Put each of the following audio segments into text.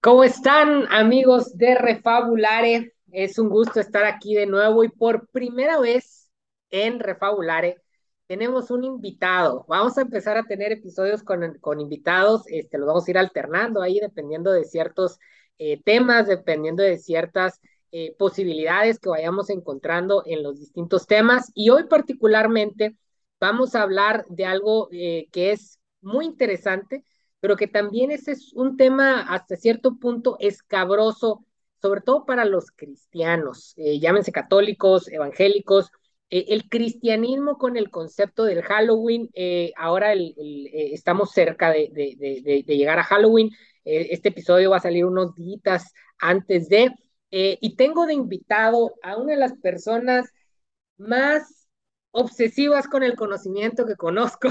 ¿Cómo están amigos de Refabulare? Es un gusto estar aquí de nuevo y por primera vez en Refabulare tenemos un invitado. Vamos a empezar a tener episodios con, invitados, este, los vamos a ir alternando ahí dependiendo de ciertos eh, temas, dependiendo de ciertas eh, posibilidades que vayamos encontrando en los distintos temas. Y hoy particularmente vamos a hablar de algo eh, que es muy interesante pero que también ese es un tema hasta cierto punto escabroso, sobre todo para los cristianos, eh, llámense católicos, evangélicos. Eh, el cristianismo con el concepto del Halloween, eh, ahora el, estamos cerca de, llegar a Halloween, este episodio va a salir unos días antes de, y tengo de invitado a una de las personas más obsesivas con el conocimiento que conozco,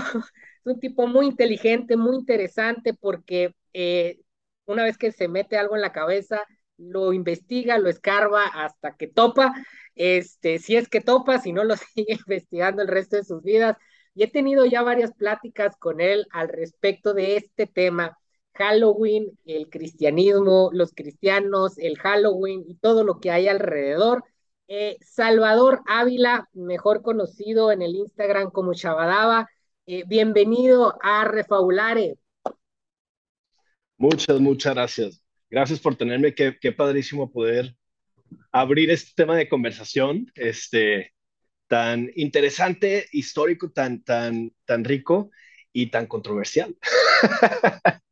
un tipo muy inteligente, muy interesante, porque eh, una vez que se mete algo en la cabeza, lo investiga, lo escarba hasta que topa, este, si es que topa, si no lo sigue investigando el resto de sus vidas. Y he tenido ya varias pláticas con él al respecto de este tema, Halloween, el cristianismo, los cristianos, el Halloween y todo lo que hay alrededor. Eh, Salvador Ávila, mejor conocido en el Instagram como Chabadaba, eh, bienvenido a Refaulare. Muchas, muchas gracias. Gracias por tenerme. Qué, qué, padrísimo poder abrir este tema de conversación, este, tan interesante, histórico, tan, tan, tan rico y tan controversial.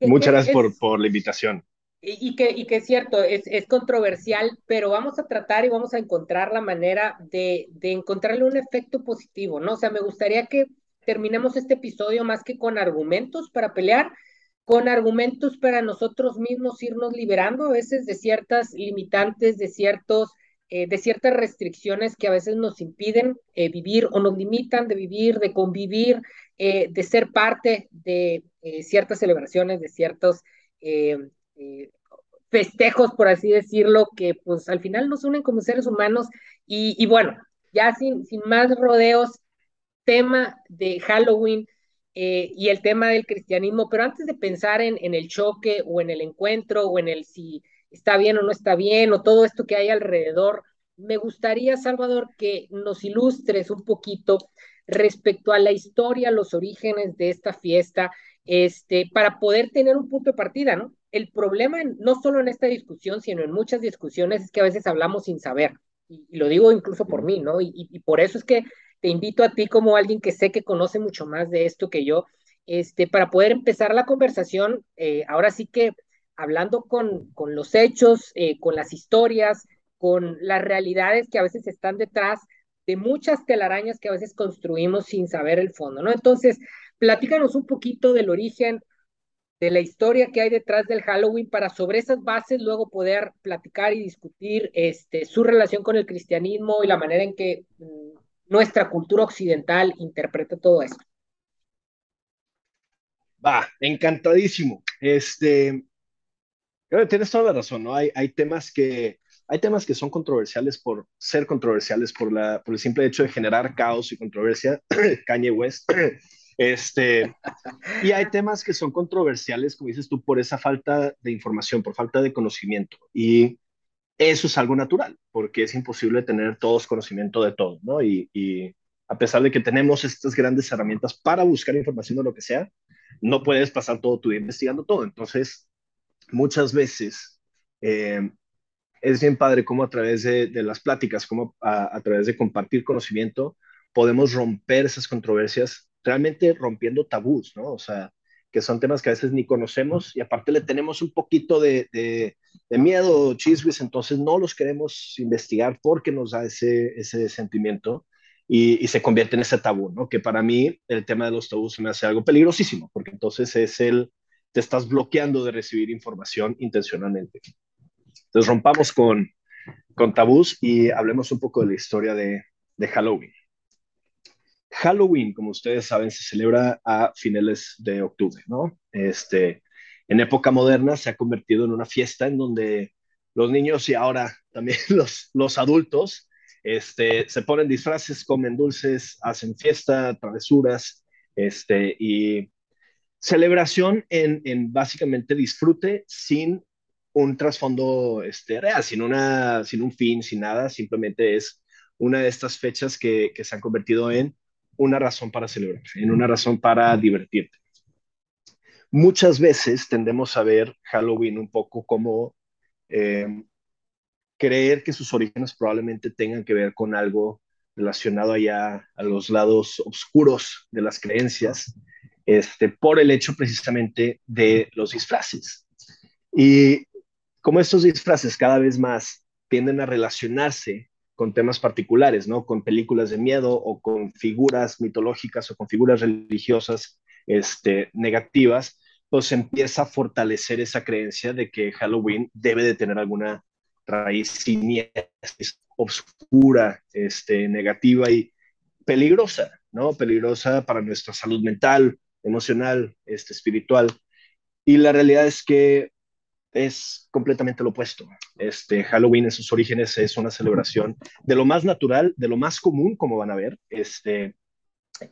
Muchas gracias por, por la invitación. Y, que, y que es cierto, es, es, controversial, pero vamos a tratar y vamos a encontrar la manera de, de encontrarle un efecto positivo, ¿no? O sea, me gustaría que terminemos este episodio más que con argumentos para pelear, con argumentos para nosotros mismos irnos liberando a veces de ciertas limitantes, de ciertos eh, de ciertas restricciones que a veces nos impiden eh, vivir o nos limitan de vivir, de convivir, eh, de ser parte de ciertas celebraciones, de ciertos festejos, por así decirlo, que pues al final nos unen como seres humanos. Y, y bueno, ya sin, sin más rodeos, tema de Halloween eh, y el tema del cristianismo, pero antes de pensar en, el choque o en el encuentro o en el si está bien o no está bien o todo esto que hay alrededor, me gustaría, Salvador, que nos ilustres un poquito respecto a la historia, los orígenes de esta fiesta, este, para poder tener un punto de partida, ¿no? El problema, no solo en esta discusión, sino en muchas discusiones, es que a veces hablamos sin saber, y, lo digo incluso por mí, ¿no? Y, por eso es que te invito a ti como alguien que sé que conoce mucho más de esto que yo, este, para poder empezar la conversación, eh, ahora sí que hablando con, con los hechos, eh, con las historias, con las realidades que a veces están detrás de muchas telarañas que a veces construimos sin saber el fondo, ¿no? Entonces, platícanos un poquito del origen, de la historia que hay detrás del Halloween para sobre esas bases luego poder platicar y discutir este, su relación con el cristianismo y la manera en que mm, nuestra cultura occidental interpreta todo esto. Va, encantadísimo. Este, tienes toda la razón, ¿no? Hay, hay temas que hay temas que son controversiales por ser controversiales, por, la, por el simple hecho de generar caos y controversia, Kanye West. Este, y hay temas que son controversiales, como dices tú, por esa falta de información, por falta de conocimiento. Y eso es algo natural, porque es imposible tener todos conocimiento de todo, ¿no? Y, a pesar de que tenemos estas grandes herramientas para buscar información de lo que sea, no puedes pasar todo tu día investigando todo. Entonces, muchas veces eh, es bien padre cómo a través de, las pláticas, como a, a, través de compartir conocimiento, podemos romper esas controversias, realmente rompiendo tabús, ¿no? O sea, que son temas que a veces ni conocemos y aparte le tenemos un poquito de, de, de miedo, chismes, entonces no los queremos investigar porque nos da ese, ese sentimiento y, y, se convierte en ese tabú, ¿no? Que para mí el tema de los tabús me hace algo peligrosísimo porque entonces es el, te estás bloqueando de recibir información intencionalmente. Entonces rompamos con, con tabús y hablemos un poco de la historia de, de Halloween. Halloween, como ustedes saben, se celebra a finales de octubre, ¿no? Este, en época moderna se ha convertido en una fiesta en donde los niños y ahora también los, los adultos este, se ponen disfraces, comen dulces, hacen fiesta, travesuras, este, y celebración en, en básicamente disfrute sin un trasfondo este, real, sin, una, sin un fin, sin nada, simplemente es una de estas fechas que, que se han convertido en una razón para celebrar, en una razón para divertirte. Muchas veces tendemos a ver Halloween un poco como eh, creer que sus orígenes probablemente tengan que ver con algo relacionado allá a los lados oscuros de las creencias, este, por el hecho precisamente de los disfraces. Y como estos disfraces cada vez más tienden a relacionarse con temas particulares, ¿no? Con películas de miedo o con figuras mitológicas o con figuras religiosas este, negativas, pues empieza a fortalecer esa creencia de que Halloween debe de tener alguna raíz siniestra, oscura, este, negativa y peligrosa, ¿no? Peligrosa para nuestra salud mental, emocional, este, espiritual. Y la realidad es que es completamente lo opuesto. Este, Halloween en sus orígenes es una celebración de lo más natural, de lo más común, como van a ver, este,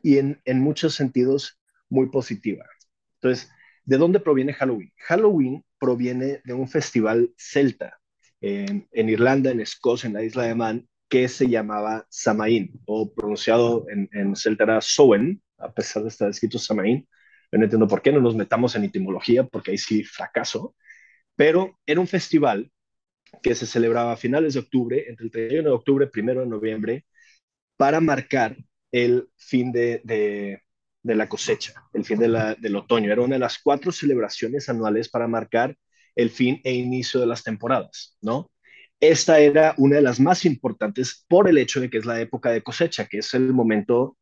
y en, muchos sentidos muy positiva. Entonces, ¿de dónde proviene Halloween? Halloween proviene de un festival celta en, en Irlanda, en Escocia, en la isla de Man, que se llamaba Samaín, o pronunciado en, en celta era Sowen, a pesar de estar escrito Samaín. Yo no entiendo por qué no nos metamos en etimología, porque ahí sí fracaso pero era un festival que se celebraba a finales de octubre, entre el 31 de octubre y 1 de noviembre, para marcar el fin de, de, la cosecha, el fin de la, del otoño. Era una de las cuatro celebraciones anuales para marcar el fin e inicio de las temporadas, ¿no? Esta era una de las más importantes por el hecho de que es la época de cosecha, que es el momento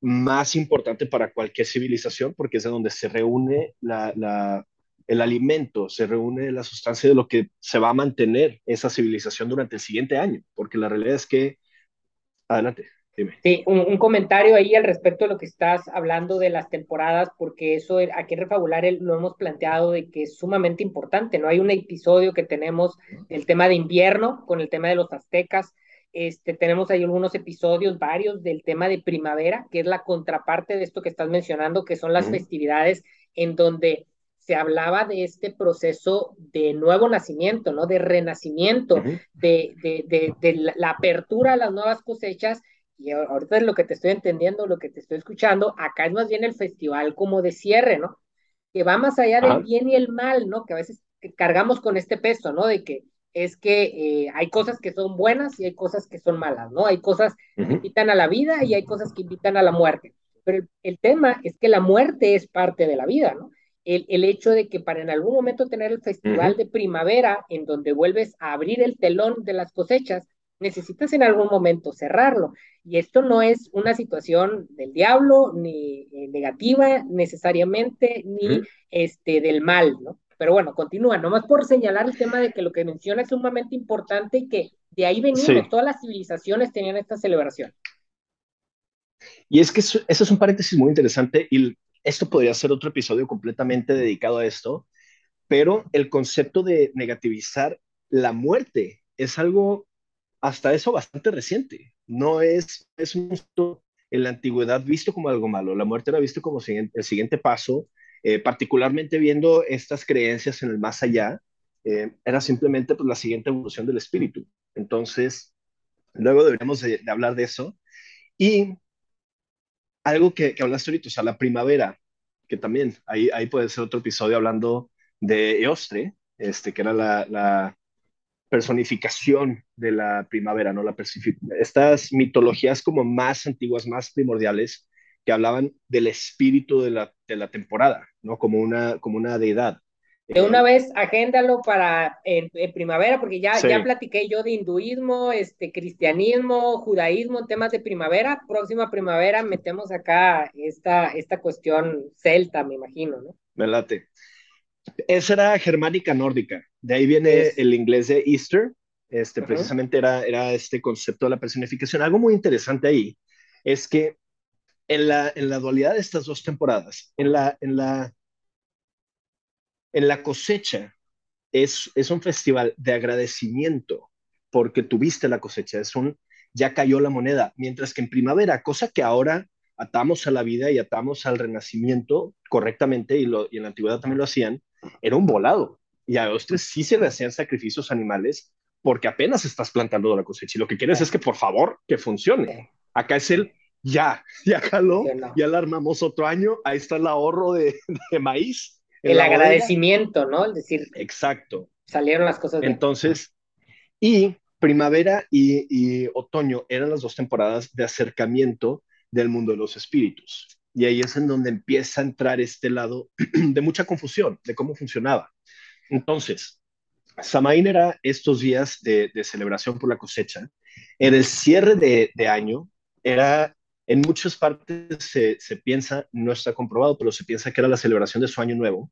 más importante para cualquier civilización, porque es de donde se reúne la el alimento, se reúne la sustancia de lo que se va a mantener esa civilización durante el siguiente año, porque la realidad es que, adelante, dime. Sí, un, comentario ahí al respecto de lo que estás hablando de las temporadas, porque eso aquí en Refabular lo hemos planteado de que es sumamente importante, ¿no? Hay un episodio que tenemos el tema de invierno con el tema de los aztecas, este, tenemos ahí algunos episodios, varios, del tema de primavera, que es la contraparte de esto que estás mencionando, que son las festividades en donde se hablaba de este proceso de nuevo nacimiento, ¿no? De renacimiento, de, de, de, la apertura a las nuevas cosechas. Y ahorita es lo que te estoy entendiendo, lo que te estoy escuchando, acá es más bien el festival como de cierre, ¿no? Que va más allá del bien y el mal, ¿no? Que a veces cargamos con este peso, ¿no? De que es que eh, hay cosas que son buenas y hay cosas que son malas, ¿no? Hay cosas que invitan a la vida y hay cosas que invitan a la muerte. Pero el, el tema es que la muerte es parte de la vida, ¿no? El, hecho de que para en algún momento tener el festival de primavera, en donde vuelves a abrir el telón de las cosechas, necesitas en algún momento cerrarlo. Y esto no es una situación del diablo, ni eh, negativa necesariamente, ni este, del mal, ¿no? Pero bueno, continúa, nomás por señalar el tema de que lo que menciona es sumamente importante y que de ahí venimos, todas las civilizaciones tenían esta celebración. Y es que eso, eso, es un paréntesis muy interesante y esto podría ser otro episodio completamente dedicado a esto, pero el concepto de negativizar la muerte es algo hasta eso bastante reciente. No es, es un, en la antigüedad visto como algo malo. La muerte era visto como el siguiente paso, eh, particularmente viendo estas creencias en el más allá, eh, era simplemente pues, la siguiente evolución del espíritu. Entonces, luego deberíamos de, de hablar de eso. Y algo que, que, hablaste ahorita, o sea, la primavera, que también, ahí, ahí puede ser otro episodio hablando de Eostre, este, que era la, la personificación de la primavera, ¿no? La estas mitologías como más antiguas, más primordiales, que hablaban del espíritu de la, de la temporada, ¿no? Como una, como una deidad. De una vez, agéndalo para en, primavera, porque ya, ya platiqué yo de hinduismo, este, cristianismo, judaísmo, temas de primavera. Próxima primavera metemos acá esta, esta cuestión celta, me imagino, ¿no? Me late. Esa era germánica nórdica. De ahí viene el inglés de Easter. Este, Precisamente era, era este concepto de la personificación. Algo muy interesante ahí es que en la, en la dualidad de estas dos temporadas, en la, en la en la cosecha es, es un festival de agradecimiento porque tuviste la cosecha, es un ya cayó la moneda, mientras que en primavera, cosa que ahora atamos a la vida y atamos al renacimiento correctamente, y, lo, y en la antigüedad también lo hacían, era un volado. Y a los tres sí se le hacían sacrificios animales porque apenas estás plantando la cosecha y lo que quieres es que por favor que funcione. Acá es el ya, ya caló, ya la armamos otro año, ahí está el ahorro de, maíz. El agradecimiento, ¿no? Es decir, exacto. Salieron las cosas bien. Entonces, y primavera y, y, otoño eran las dos temporadas de acercamiento del mundo de los espíritus. Y ahí es en donde empieza a entrar este lado de mucha confusión de cómo funcionaba. Entonces, Samaín era estos días de, celebración por la cosecha, era el cierre de, año, era en muchas partes se, piensa, no está comprobado, pero se piensa que era la celebración de su año nuevo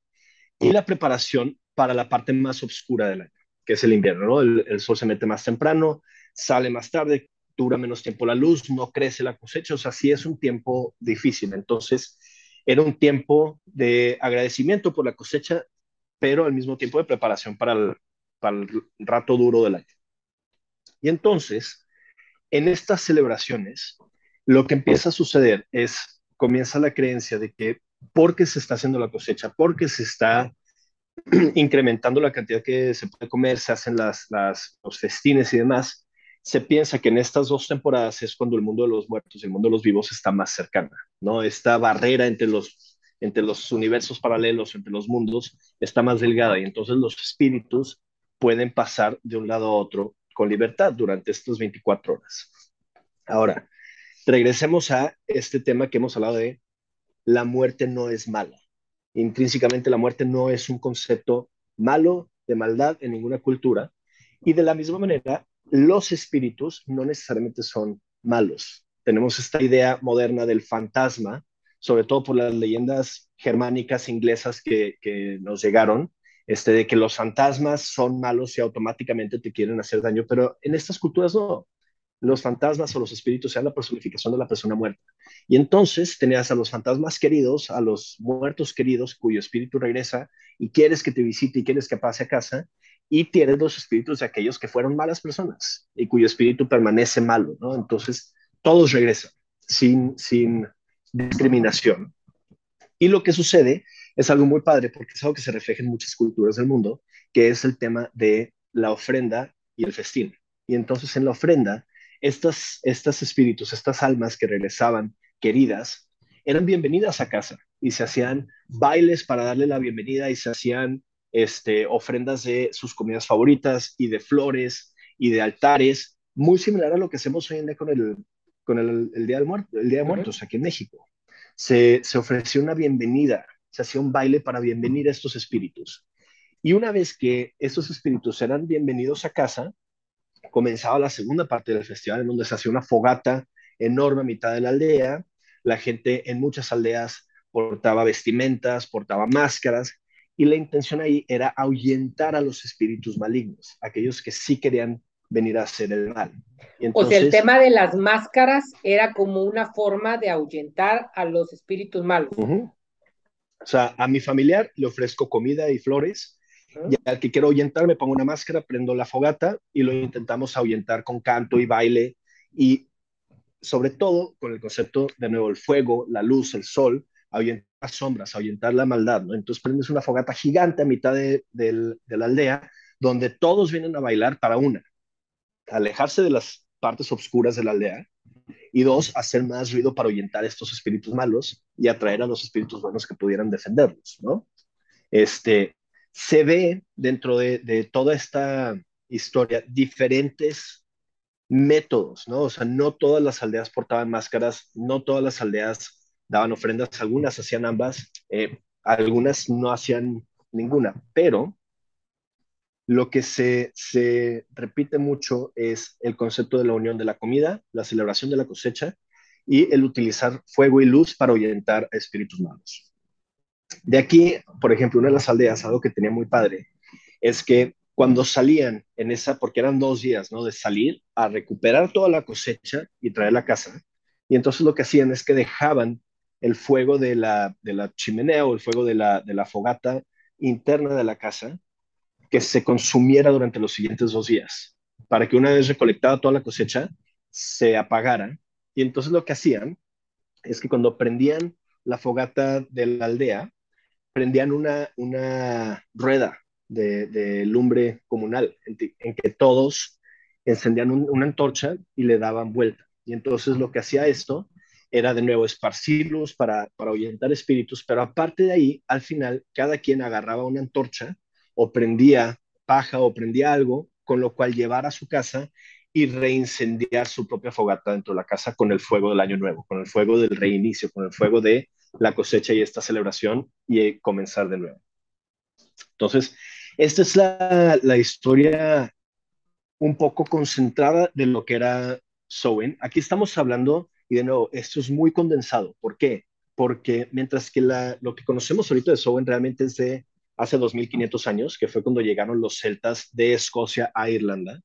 y la preparación para la parte más oscura del año, que es el invierno, ¿no? el, sol se mete más temprano, sale más tarde, dura menos tiempo la luz, no crece la cosecha, o sea, sí es un tiempo difícil. Entonces, era un tiempo de agradecimiento por la cosecha, pero al mismo tiempo de preparación para el, para el rato duro del año. Y entonces, en estas celebraciones, lo que empieza a suceder es, comienza la creencia de que porque se está haciendo la cosecha, porque se está incrementando la cantidad que se puede comer, se hacen las, las, los festines y demás, se piensa que en estas dos temporadas es cuando el mundo de los muertos y el mundo de los vivos está más cercana, ¿no? Esta barrera entre los, entre los universos paralelos, entre los mundos, está más delgada y entonces los espíritus pueden pasar de un lado a otro con libertad durante estas 24 horas. Ahora, regresemos a este tema que hemos hablado de la muerte no es mala. Intrínsecamente la muerte no es un concepto malo de maldad en ninguna cultura. Y de la misma manera, los espíritus no necesariamente son malos. Tenemos esta idea moderna del fantasma, sobre todo por las leyendas germánicas inglesas que, nos llegaron, este, de que los fantasmas son malos y automáticamente te quieren hacer daño, pero en estas culturas no. Los fantasmas o los espíritus sean la personificación de la persona muerta. Y entonces tenías a los fantasmas queridos, a los muertos queridos, cuyo espíritu regresa y quieres que te visite y quieres que pase a casa, y tienes los espíritus de aquellos que fueron malas personas y cuyo espíritu permanece malo, ¿no? Entonces, todos regresan sin, sin discriminación. Y lo que sucede es algo muy padre porque es algo que se refleja en muchas culturas del mundo, que es el tema de la ofrenda y el festín. Y entonces en la ofrenda, estas, estos espíritus, estas almas que regresaban queridas, eran bienvenidas a casa y se hacían bailes para darle la bienvenida y se hacían este, ofrendas de sus comidas favoritas y de flores y de altares, muy similar a lo que hacemos hoy en día con el, con el, Día del Muerto, el Día de Muertos aquí en México. Se, se ofreció una bienvenida, se hacía un baile para bienvenir a estos espíritus. Y una vez que estos espíritus eran bienvenidos a casa, comenzaba la segunda parte del festival, en donde se hacía una fogata enorme a mitad de la aldea. La gente en muchas aldeas portaba vestimentas, portaba máscaras, y la intención ahí era ahuyentar a los espíritus malignos, aquellos que sí querían venir a hacer el mal. o sea, el tema de las máscaras era como una forma de ahuyentar a los espíritus malos. O sea, a mi familiar le ofrezco comida y flores, y al que quiero ahuyentar me pongo una máscara, prendo la fogata y lo intentamos ahuyentar con canto y baile, y sobre todo con el concepto de nuevo el fuego, la luz, el sol, ahuyentar las sombras, ahuyentar la maldad, ¿no? Entonces prendes una fogata gigante a mitad de, la aldea, donde todos vienen a bailar para una, alejarse de las partes oscuras de la aldea, y dos, hacer más ruido para ahuyentar estos espíritus malos y atraer a los espíritus buenos que pudieran defenderlos, ¿no? Este, se ve dentro de, toda esta historia diferentes métodos, ¿no? O sea, no todas las aldeas portaban máscaras, no todas las aldeas daban ofrendas, algunas hacían ambas, eh, algunas no hacían ninguna, pero lo que se, se repite mucho es el concepto de la unión de la comida, la celebración de la cosecha y el utilizar fuego y luz para ahuyentar a espíritus malos. De aquí, por ejemplo, una de las aldeas, algo que tenía muy padre, es que cuando salían en esa, porque eran dos días, ¿no? De salir a recuperar toda la cosecha y traer a casa. Y entonces lo que hacían es que dejaban el fuego de la, de la chimenea o el fuego de la, de la fogata interna de la casa que se consumiera durante los siguientes dos días, para que una vez recolectada toda la cosecha, se apagara. Y entonces lo que hacían es que cuando prendían la fogata de la aldea, prendían una, una rueda de, lumbre comunal en, que todos encendían una antorcha y le daban vuelta. Y entonces lo que hacía esto era de nuevo esparcir luz para, para ahuyentar espíritus, pero aparte de ahí, al final, cada quien agarraba una antorcha o prendía paja o prendía algo, con lo cual llevar a su casa y reincendiar su propia fogata dentro de la casa con el fuego del año nuevo, con el fuego del reinicio, con el fuego de la cosecha y esta celebración y comenzar de nuevo. Entonces, esta es la, la historia un poco concentrada de lo que era Sowen. Aquí estamos hablando, y de nuevo, esto es muy condensado. ¿Por qué? Porque mientras que la, lo que conocemos ahorita de Sowen realmente es de hace 2500 años, que fue cuando llegaron los celtas de Escocia a Irlanda,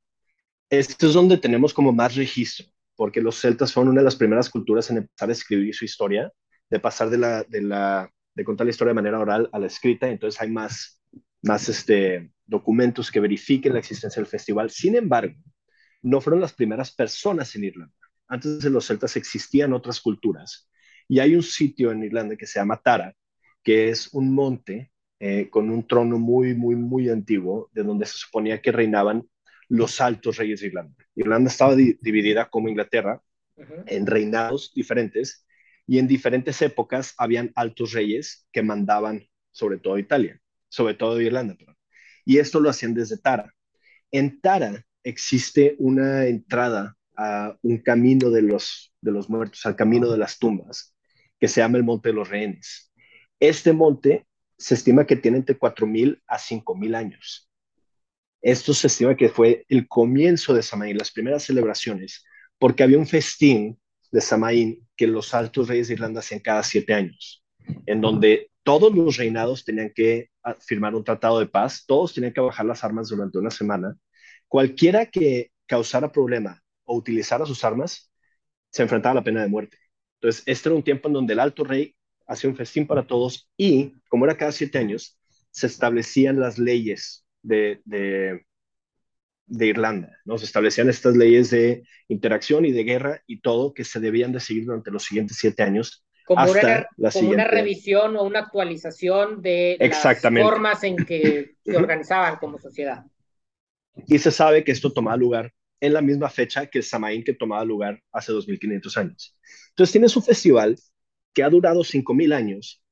esto es donde tenemos como más registro, porque los celtas fueron una de las primeras culturas en empezar a escribir su historia, de pasar de, la, de, la, de contar la historia de manera oral a la escrita, entonces hay más, más este, documentos que verifiquen la existencia del festival. Sin embargo, no fueron las primeras personas en Irlanda. Antes de los celtas existían otras culturas. Y hay un sitio en Irlanda que se llama Tara, que es un monte eh, con un trono muy, muy, muy antiguo, de donde se suponía que reinaban los altos reyes de Irlanda. Irlanda estaba dividida como Inglaterra en reinados diferentes y en diferentes épocas habían altos reyes que mandaban sobre todo Italia, sobre todo Irlanda. Y esto lo hacían desde Tara. En Tara existe una entrada a un camino de los, de los muertos, al camino de las tumbas, que se llama el Monte de los Rehenes. Este monte se estima que tiene entre 4.000 a 5.000 años. Esto se estima que fue el comienzo de Samaín, las primeras celebraciones, porque había un festín de Samaín que los altos reyes de Irlanda hacían cada siete años, en donde todos los reinados tenían que ah, firmar un tratado de paz, todos tenían que bajar las armas durante una semana. Cualquiera que causara problema o utilizara sus armas se enfrentaba a la pena de muerte. Entonces, este era un tiempo en donde el alto rey hacía un festín para todos y, como era cada siete años, se establecían las leyes de, de, Irlanda, ¿no? Se establecían estas leyes de interacción y de guerra y todo que se debían de seguir durante los siguientes siete años. Como, una, como una revisión o una actualización de las formas en que se organizaban como sociedad. Y se sabe que esto tomaba lugar en la misma fecha que el Samaín que tomaba lugar hace 2500 años. Entonces tienes un festival que ha durado 5.000 años,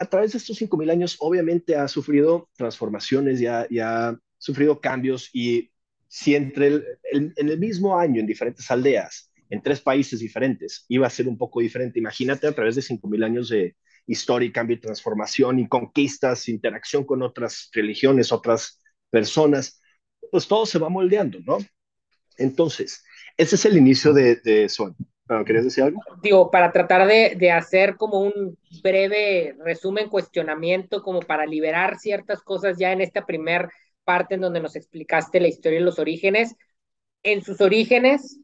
a través de estos 5.000 años obviamente ha sufrido transformaciones y ha, sufrido cambios y si entre el, en el mismo año en diferentes aldeas, en tres países diferentes, iba a ser un poco diferente, imagínate a través de 5.000 años de historia cambio y transformación y conquistas, interacción con otras religiones, otras personas, pues todo se va moldeando, ¿no? Entonces, ese es el inicio de, de ¿querías decir algo? Digo, para tratar de, de, hacer como un breve resumen, cuestionamiento, como para liberar ciertas cosas ya en esta primer parte en donde nos explicaste la historia y los orígenes. En sus orígenes,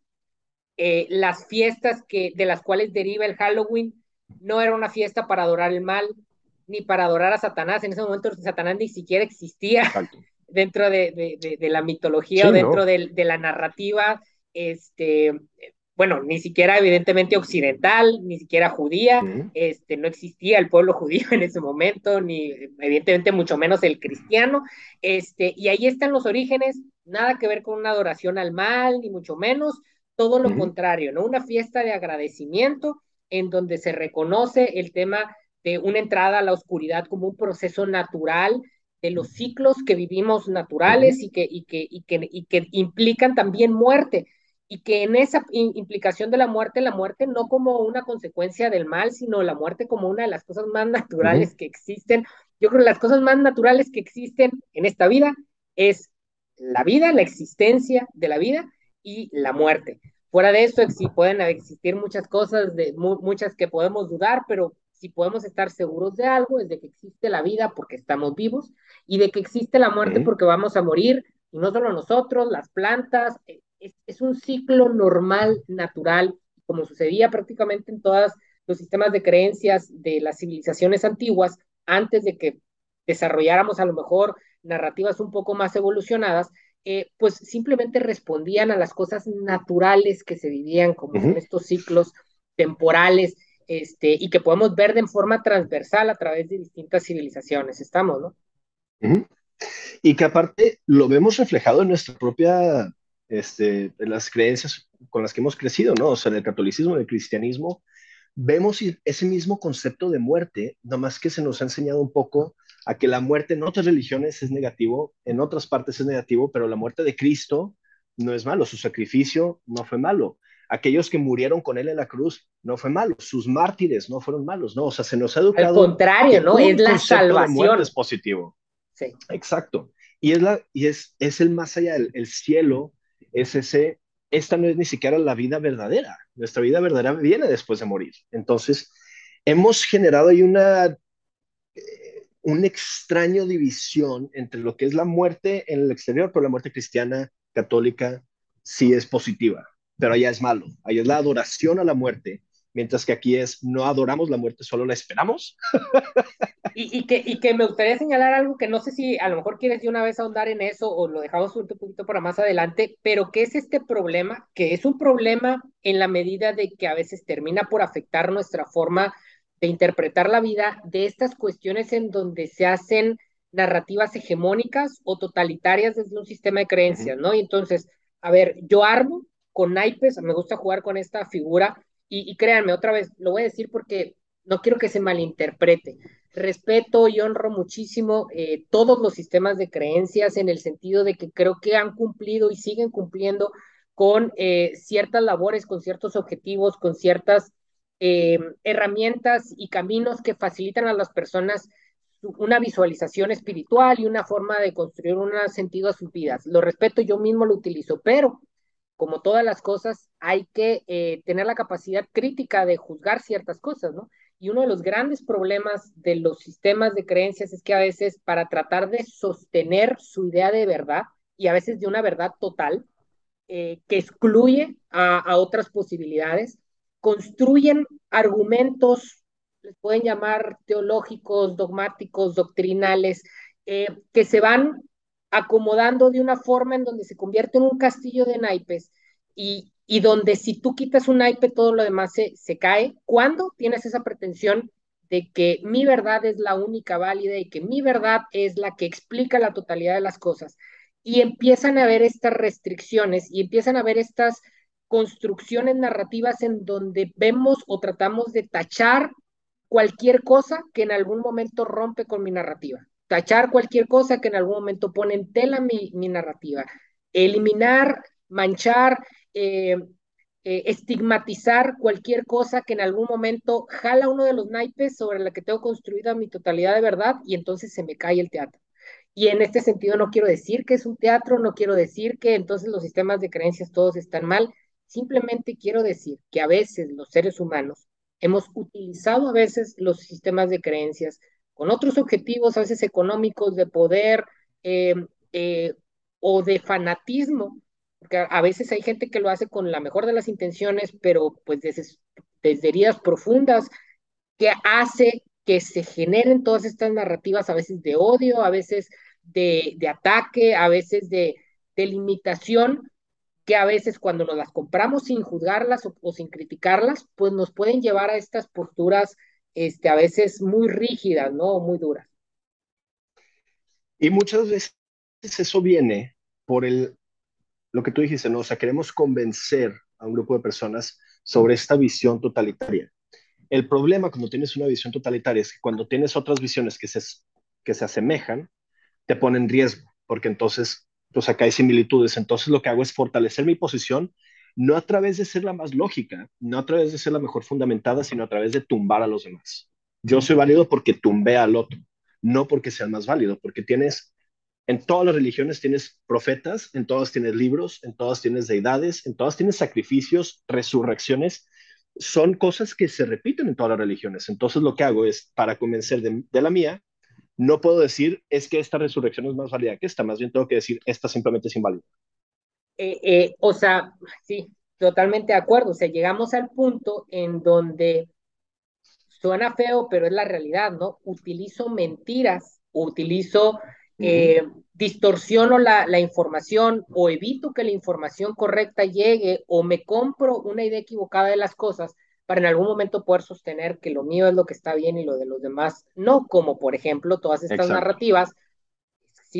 eh, las fiestas que, de las cuales deriva el Halloween no era una fiesta para adorar el mal, ni para adorar a Satanás. En ese momento Satanás ni siquiera existía dentro de, de, de, la mitología o dentro de, la narrativa. Este, bueno, ni siquiera evidentemente occidental, ni siquiera judía, este, no existía el pueblo judío en ese momento, ni evidentemente mucho menos el cristiano, este, y ahí están los orígenes, nada que ver con una adoración al mal, ni mucho menos, todo lo contrario, ¿no? Una fiesta de agradecimiento en donde se reconoce el tema de una entrada a la oscuridad como un proceso natural de los ciclos que vivimos naturales y, que, y, que, y, que, y que implican también muerte y que en esa implicación de la muerte, la muerte no como una consecuencia del mal, sino la muerte como una de las cosas más naturales que existen. Yo creo que las cosas más naturales que existen en esta vida es la vida, la existencia de la vida y la muerte. Fuera de eso, sí pueden existir muchas cosas, de, muchas que podemos dudar, pero si podemos estar seguros de algo es de que existe la vida porque estamos vivos y de que existe la muerte porque vamos a morir, y no solo nosotros, las plantas, es, un ciclo normal, natural, como sucedía prácticamente en todos los sistemas de creencias de las civilizaciones antiguas, antes de que desarrolláramos a lo mejor narrativas un poco más evolucionadas, eh, pues simplemente respondían a las cosas naturales que se vivían como en estos ciclos temporales este, y que podemos ver de forma transversal a través de distintas civilizaciones. Estamos, ¿no? Y que aparte lo vemos reflejado en nuestra propia, este, las creencias con las que hemos crecido, ¿no? O sea, en el catolicismo, en el cristianismo, vemos ese mismo concepto de muerte, nada más que se nos ha enseñado un poco a que la muerte en otras religiones es negativo, en otras partes es negativo, pero la muerte de Cristo no es malo, su sacrificio no fue malo. Aquellos que murieron con él en la cruz no fue malo, sus mártires no fueron malos, no, o sea, se nos ha educado. Al contrario, ¿no? Es la salvación. es positivo. Sí. Exacto. Y es, la, y es, es el más allá, el, el cielo es ese, esta no es ni siquiera la vida verdadera, nuestra vida verdadera viene después de morir. Entonces, hemos generado ahí una, eh, una extraña división entre lo que es la muerte en el exterior, pero la muerte cristiana, católica, sí es positiva, pero allá es malo, allá es la adoración a la muerte, mientras que aquí es no adoramos la muerte, solo la esperamos. Y, que, y que me gustaría señalar algo que no sé si a lo mejor quieres de una vez ahondar en eso o lo dejamos un poquito para más adelante, pero ¿qué es este problema? Que es un problema en la medida de que a veces termina por afectar nuestra forma de interpretar la vida de estas cuestiones en donde se hacen narrativas hegemónicas o totalitarias desde un sistema de creencias, ¿no? Y entonces, a ver, yo armo con naipes, me gusta jugar con esta figura, y, y créanme, otra vez, lo voy a decir porque no quiero que se malinterprete. Respeto y honro muchísimo eh, todos los sistemas de creencias en el sentido de que creo que han cumplido y siguen cumpliendo con eh, ciertas labores, con ciertos objetivos, con ciertas eh, herramientas y caminos que facilitan a las personas una visualización espiritual y una forma de construir un sentido a sus vidas. Lo respeto, yo mismo lo utilizo, pero como todas las cosas, hay que tener la capacidad crítica de juzgar ciertas cosas, ¿no? Y uno de los grandes problemas de los sistemas de creencias es que a veces para tratar de sostener su idea de verdad, y a veces de una verdad total, eh, que excluye a, otras posibilidades, construyen argumentos, les pueden llamar teológicos, dogmáticos, doctrinales, eh, que se van acomodando de una forma en donde se convierte en un castillo de naipes y, y donde si tú quitas un naipe, todo lo demás se, se cae. ¿Cuándo tienes esa pretensión de que mi verdad es la única válida y que mi verdad es la que explica la totalidad de las cosas? Y empiezan a haber estas restricciones y empiezan a haber estas construcciones narrativas en donde vemos o tratamos de tachar cualquier cosa que en algún momento rompe con mi narrativa, tachar cualquier cosa que en algún momento pone en tela mi, narrativa, eliminar, manchar, eh, eh, estigmatizar cualquier cosa que en algún momento jala uno de los naipes sobre la que tengo construida mi totalidad de verdad y entonces se me cae el teatro. Y en este sentido no quiero decir que es un teatro, no quiero decir que entonces los sistemas de creencias todos están mal, simplemente quiero decir que a veces los seres humanos hemos utilizado a veces los sistemas de creencias con otros objetivos, a veces económicos, de poder eh, o de fanatismo, porque a veces hay gente que lo hace con la mejor de las intenciones, pero pues desde, desde heridas profundas, que hace que se generen todas estas narrativas, a veces de odio, a veces de, de ataque, a veces de, de, limitación, que a veces cuando nos las compramos sin juzgarlas o, sin criticarlas, pues nos pueden llevar a estas posturas este, a veces muy rígidas, ¿no? Muy duras. Y muchas veces eso viene por el lo que tú dijiste, ¿no? O sea, queremos convencer a un grupo de personas sobre esta visión totalitaria. El problema cuando tienes una visión totalitaria es que cuando tienes otras visiones que se, que se asemejan, te ponen en riesgo, porque entonces, pues acá hay similitudes. Entonces lo que hago es fortalecer mi posición, no a través de ser la más lógica, no a través de ser la mejor fundamentada, sino a través de tumbar a los demás. Yo soy válido porque tumbé al otro, no porque sea el más válido, porque tienes en todas las religiones tienes profetas, en todas tienes libros, en todas tienes deidades, en todas tienes sacrificios, resurrecciones. Son cosas que se repiten en todas las religiones. Entonces lo que hago es, para convencer de, la mía, no puedo decir es que esta resurrección es más válida que esta, más bien tengo que decir esta simplemente es inválida. Eh, eh, o sea, sí, totalmente de acuerdo. O sea, llegamos al punto en donde suena feo, pero es la realidad, ¿no? Utilizo mentiras, utilizo eh, distorsiono la, la, información o evito que la información correcta llegue o me compro una idea equivocada de las cosas para en algún momento poder sostener que lo mío es lo que está bien y lo de los demás no, como por ejemplo todas estas Exacto. narrativas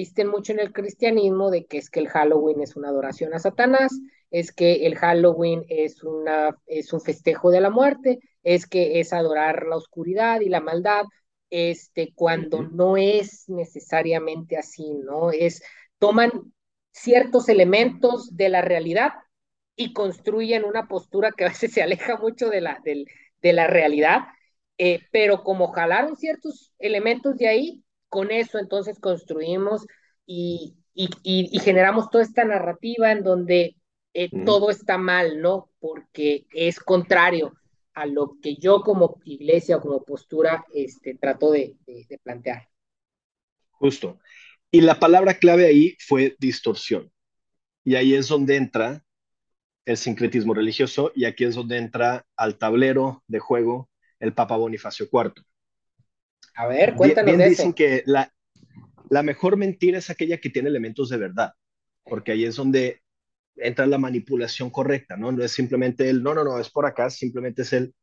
existen mucho en el cristianismo de que es que el Halloween es una adoración a Satanás, es que el Halloween es, una, es un festejo de la muerte, es que es adorar la oscuridad y la maldad, este, cuando no es necesariamente así, ¿no? Es, toman ciertos elementos de la realidad y construyen una postura que a veces se aleja mucho de la, de, de la realidad, eh, pero como jalaron ciertos elementos de ahí, con eso entonces construimos y, y, y, generamos toda esta narrativa en donde eh, todo está mal, ¿no? Porque es contrario a lo que yo como iglesia o como postura este, trato de, de, de plantear. Justo. Y la palabra clave ahí fue distorsión. Y ahí es donde entra el sincretismo religioso y aquí es donde entra al tablero de juego el Papa Bonifacio IV. A ver, cuéntanos bien, de dicen que la, la mejor mentira es aquella que tiene elementos de verdad, porque ahí es donde entra la manipulación correcta, ¿no? No es simplemente el, no, no, no, es por acá, simplemente es el,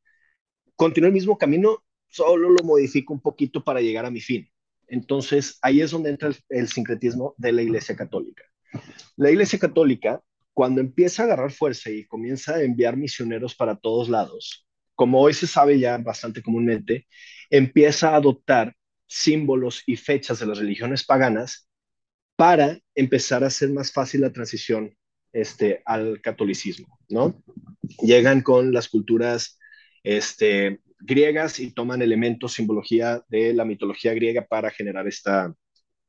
continúa el mismo camino, solo lo modifico un poquito para llegar a mi fin. Entonces, ahí es donde entra el, el sincretismo de la Iglesia Católica. La Iglesia Católica, cuando empieza a agarrar fuerza y comienza a enviar misioneros para todos lados, como hoy se sabe ya bastante comúnmente, empieza a adoptar símbolos y fechas de las religiones paganas para empezar a hacer más fácil la transición este, al catolicismo, ¿no? Llegan con las culturas este, griegas y toman elementos, simbología de la mitología griega para generar esta,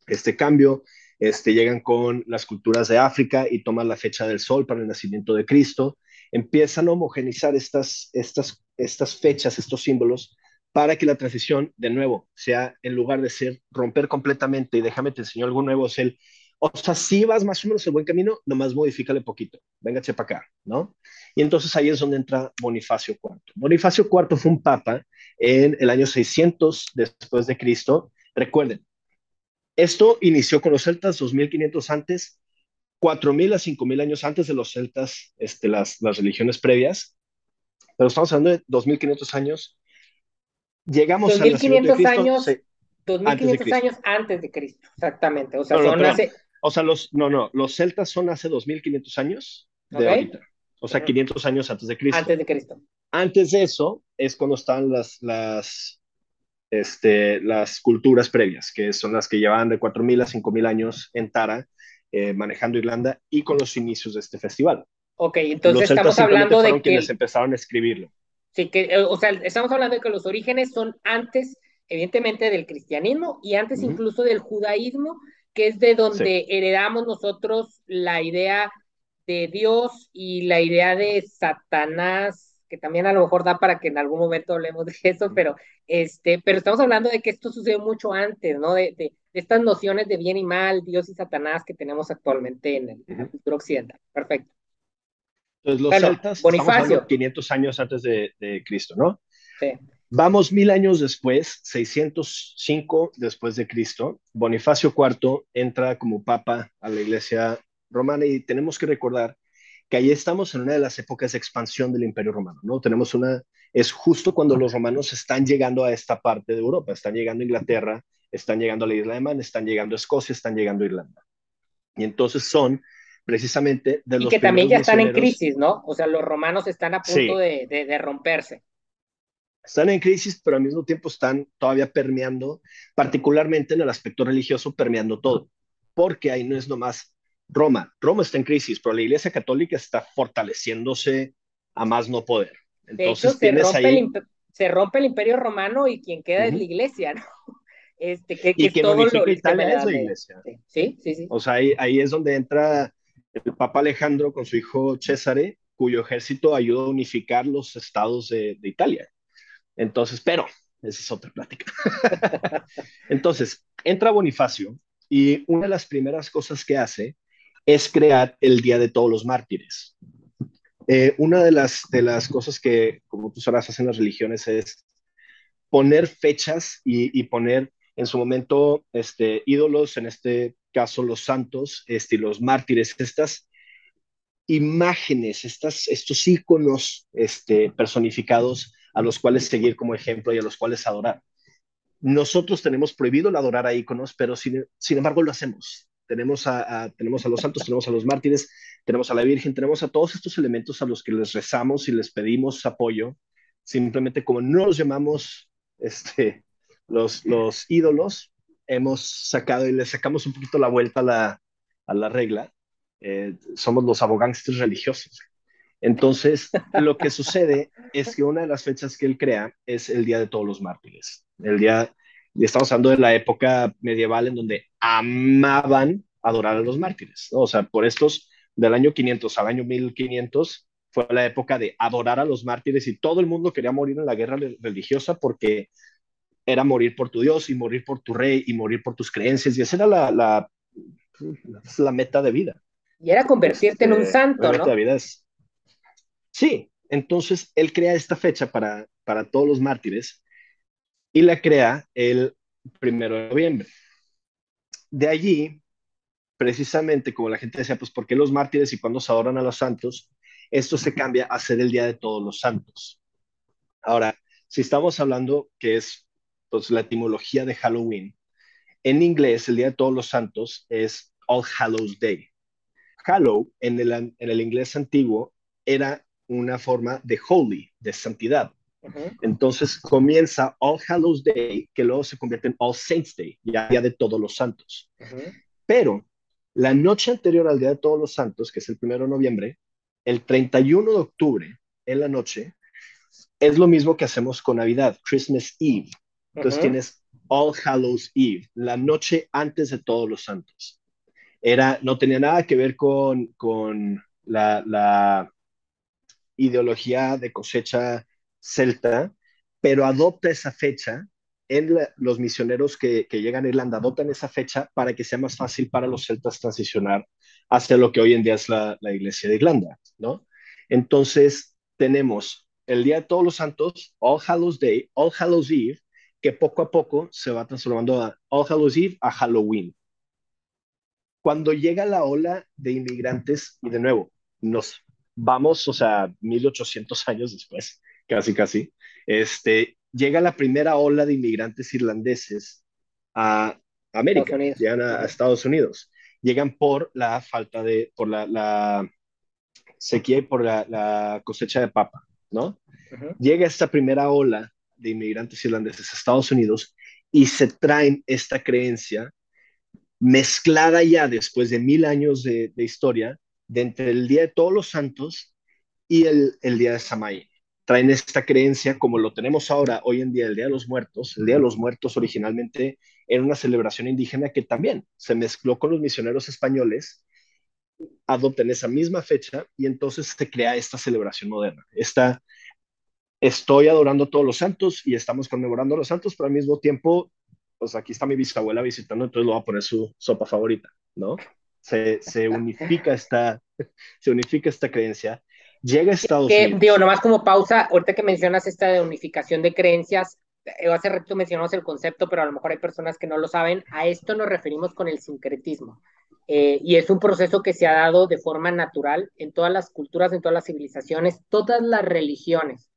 este cambio. Este, llegan con las culturas de África y toman la fecha del sol para el nacimiento de Cristo. Empiezan a homogenizar estas, estas, estas fechas, estos símbolos, para que la transición, de nuevo, sea en lugar de ser romper completamente y déjame te enseño algo nuevo, es el, o sea, si vas más o menos el buen camino, nomás modifícale poquito, véngase para acá, ¿no? Y entonces ahí es donde entra Bonifacio IV. Bonifacio IV fue un papa en el año 600 después de Cristo. Recuerden, esto inició con los celtas 2500 antes, 4000 a 5000 años antes de los celtas, este, las, las religiones previas, pero estamos hablando de 2500 años. Llegamos 2500 a Cristo, años, sí, 2500 años antes de Cristo, exactamente. O sea, no, no, hace... o sea, los, no, no, los celtas son hace 2500 años de okay. ahorita. O sea, 500 años antes de Cristo. Antes de Cristo. Antes de eso es cuando están las, las, este, las culturas previas, que son las que llevaban de 4.000 a 5.000 años en Tara, eh, manejando Irlanda y con los inicios de este festival. Ok, entonces estamos hablando de que... quienes empezaron a escribirlo. Sí, que, eh, o sea, estamos hablando de que los orígenes son antes, evidentemente, del cristianismo y antes uh -huh. incluso del judaísmo, que es de donde sí. heredamos nosotros la idea de Dios y la idea de Satanás que también a lo mejor da para que en algún momento hablemos de eso, pero, este, pero estamos hablando de que esto sucedió mucho antes, ¿no? De, de, de estas nociones de bien y mal, Dios y Satanás que tenemos actualmente en, el, en la cultura occidental. Perfecto. Entonces los bueno, celtas, Bonifacio. 500 años antes de, de Cristo, ¿no? Sí. Vamos mil años después, 605 después de Cristo, Bonifacio IV entra como papa a la iglesia romana y tenemos que recordar que ahí estamos en una de las épocas de expansión del Imperio Romano, ¿no? Tenemos una, es justo cuando los romanos están llegando a esta parte de Europa, están llegando a Inglaterra, están llegando a la isla de Man, están llegando a Escocia, están llegando a Irlanda. Y entonces son precisamente de los... Y que también ya están en crisis, ¿no? O sea, los romanos están a punto sí. de, de, de romperse están en crisis, pero al mismo tiempo están todavía permeando, particularmente en el aspecto religioso, permeando todo, porque ahí no es nomás Roma. Roma está en crisis, pero la Iglesia Católica está fortaleciéndose a más no poder. Entonces, de hecho, se, rompe ahí... se, rompe el imperio romano y quien queda uh -huh. es la Iglesia, ¿no? Este, que, que y quien unifica lo, Italia es la Iglesia. Sí, sí, sí. O sea, ahí, ahí es donde entra el Papa Alejandro con su hijo Césare, cuyo ejército ayuda a unificar los estados de, de Italia. Entonces, pero, esa es otra plática. Entonces, entra Bonifacio y una de las primeras cosas que hace es crear el Día de Todos los Mártires. Eh, una de las, de las cosas que, como tú sabrás, hacen las religiones es poner fechas y, y poner en su momento este, ídolos, en este caso los santos este, los mártires, estas imágenes, estas, estos íconos este, personificados a los cuales seguir como ejemplo y a los cuales adorar. Nosotros tenemos prohibido el adorar a íconos, pero sin, embargo lo hacemos. Tenemos a, tenemos a los santos, tenemos a los mártires, tenemos a la Virgen, tenemos a todos estos elementos a los que les rezamos y les pedimos apoyo. Simplemente como no los llamamos este, los ídolos, hemos sacado y le sacamos un poquito la vuelta a la, a la regla. Eh, somos los abogados religiosos. Entonces, lo que sucede es que una de las fechas que él crea es el Día de Todos los Mártires. El día, y estamos hablando de la época medieval en donde amaban adorar a los mártires. ¿no? O sea, por estos, del año 500 al año 1500, fue la época de adorar a los mártires y todo el mundo quería morir en la guerra religiosa porque era morir por tu Dios y morir por tu rey y morir por tus creencias. Y esa era la, la, la meta de vida. Y era convertirte en un este, santo, ¿no? De vida es, Sí, entonces él crea esta fecha para, para todos los mártires y la crea el primero de noviembre. De allí, precisamente como la gente decía, pues ¿por qué los mártires y cuando se adoran a los santos? Esto se cambia a ser el Día de Todos los Santos. Ahora, si estamos hablando que es pues, la etimología de Halloween, en inglés el Día de Todos los Santos es All Hallows Day. Hallow en el, en el inglés antiguo era una forma de holy, de santidad. Entonces comienza All Hallows Day, que luego se convierte en All Saints Day, ya día de todos los santos. Pero la noche anterior al día de todos los santos, que es el primero de noviembre, el 31 de octubre, en la noche, es lo mismo que hacemos con Navidad, Christmas Eve. Entonces tienes All Hallows Eve, la noche antes de todos los santos. Era, no tenía nada que ver con, con la, la ideología de cosecha celta, pero adopta esa fecha en los misioneros que, llegan a Irlanda, adoptan esa fecha para que sea más fácil para los celtas transicionar hacia lo que hoy en día es la, iglesia de Irlanda, ¿no? Entonces, tenemos el Día de Todos los Santos, All Hallows Day, All Hallows Eve, que poco a poco se va transformando a All Hallows Eve a Halloween. Cuando llega la ola de inmigrantes, y de nuevo, nos vamos, o sea, 1800 años después, casi, casi, este, llega la primera ola de inmigrantes irlandeses a América, llegan a, Estados Unidos. Llegan por la falta de, por la, sequía y por la, cosecha de papa, ¿no? Llega esta primera ola de inmigrantes irlandeses a Estados Unidos y se traen esta creencia mezclada ya después de mil años de, historia de entre el Día de Todos los Santos y el, Día de Samay. Traen esta creencia, como lo tenemos ahora, hoy en día, el Día de los Muertos. El Día de los Muertos originalmente era una celebración indígena que también se mezcló con los misioneros españoles, adoptan esa misma fecha y entonces se crea esta celebración moderna. Esta, estoy adorando a todos los santos y estamos conmemorando a los santos, pero al mismo tiempo, pues aquí está mi bisabuela visitando, entonces lo va a poner su sopa favorita, ¿no? se, unifica esta, se unifica esta creencia, llega a Estados Unidos. Digo, nomás como pausa, ahorita que mencionas esta de unificación de creencias, eh, hace rato mencionamos el concepto, pero a lo mejor hay personas que no lo saben, a esto nos referimos con el sincretismo. Eh, y es un proceso que se ha dado de forma natural en todas las culturas, en todas las civilizaciones, todas las religiones,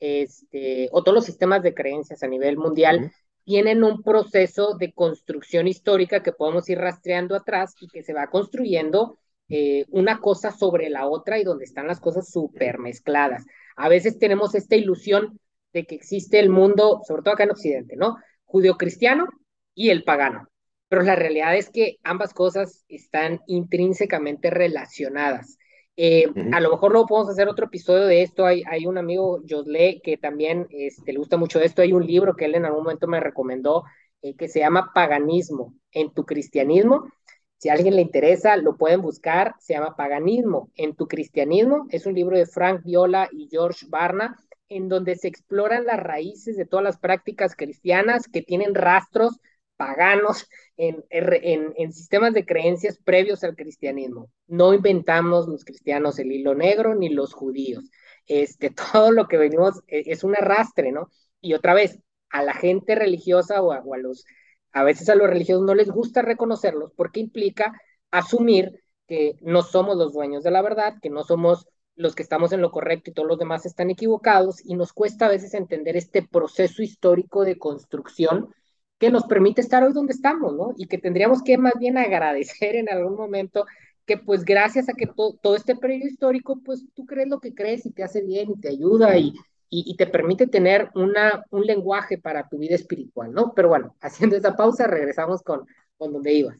este, o todos los sistemas de creencias a nivel mundial tienen un proceso de construcción histórica que podemos ir rastreando atrás y que se va construyendo eh, una cosa sobre la otra y donde están las cosas súper mezcladas. A veces tenemos esta ilusión de que existe el mundo, sobre todo acá en Occidente, ¿no? Judeo-cristiano y el pagano. Pero la realidad es que ambas cosas están intrínsecamente relacionadas. Eh, a lo mejor no podemos hacer otro episodio de esto. Hay, hay un amigo, Josle, que también este, le gusta mucho esto. Hay un libro que él en algún momento me recomendó eh, que se llama Paganismo en tu cristianismo. Si a alguien le interesa, lo pueden buscar. Se llama Paganismo en tu cristianismo. Es un libro de Frank Viola y George Barna, en donde se exploran las raíces de todas las prácticas cristianas que tienen rastros paganos en, sistemas de creencias previos al cristianismo. No inventamos los cristianos el hilo negro ni los judíos. Este, todo lo que venimos e, es un arrastre, ¿no? Y otra vez, a la gente religiosa o o a los, a veces a los religiosos no les gusta reconocerlos porque implica asumir que no somos los dueños de la verdad, que no somos los que estamos en lo correcto y todos los demás están equivocados, y nos cuesta a veces entender este proceso histórico de construcción que nos permite estar hoy donde estamos, ¿no? Y que tendríamos que más bien agradecer en algún momento que pues gracias a que todo este periodo histórico, pues tú crees lo que crees y te hace bien y te ayuda y, y, y, te permite tener una, un lenguaje para tu vida espiritual, ¿no? Pero bueno, haciendo esa pausa, regresamos con, con donde ibas.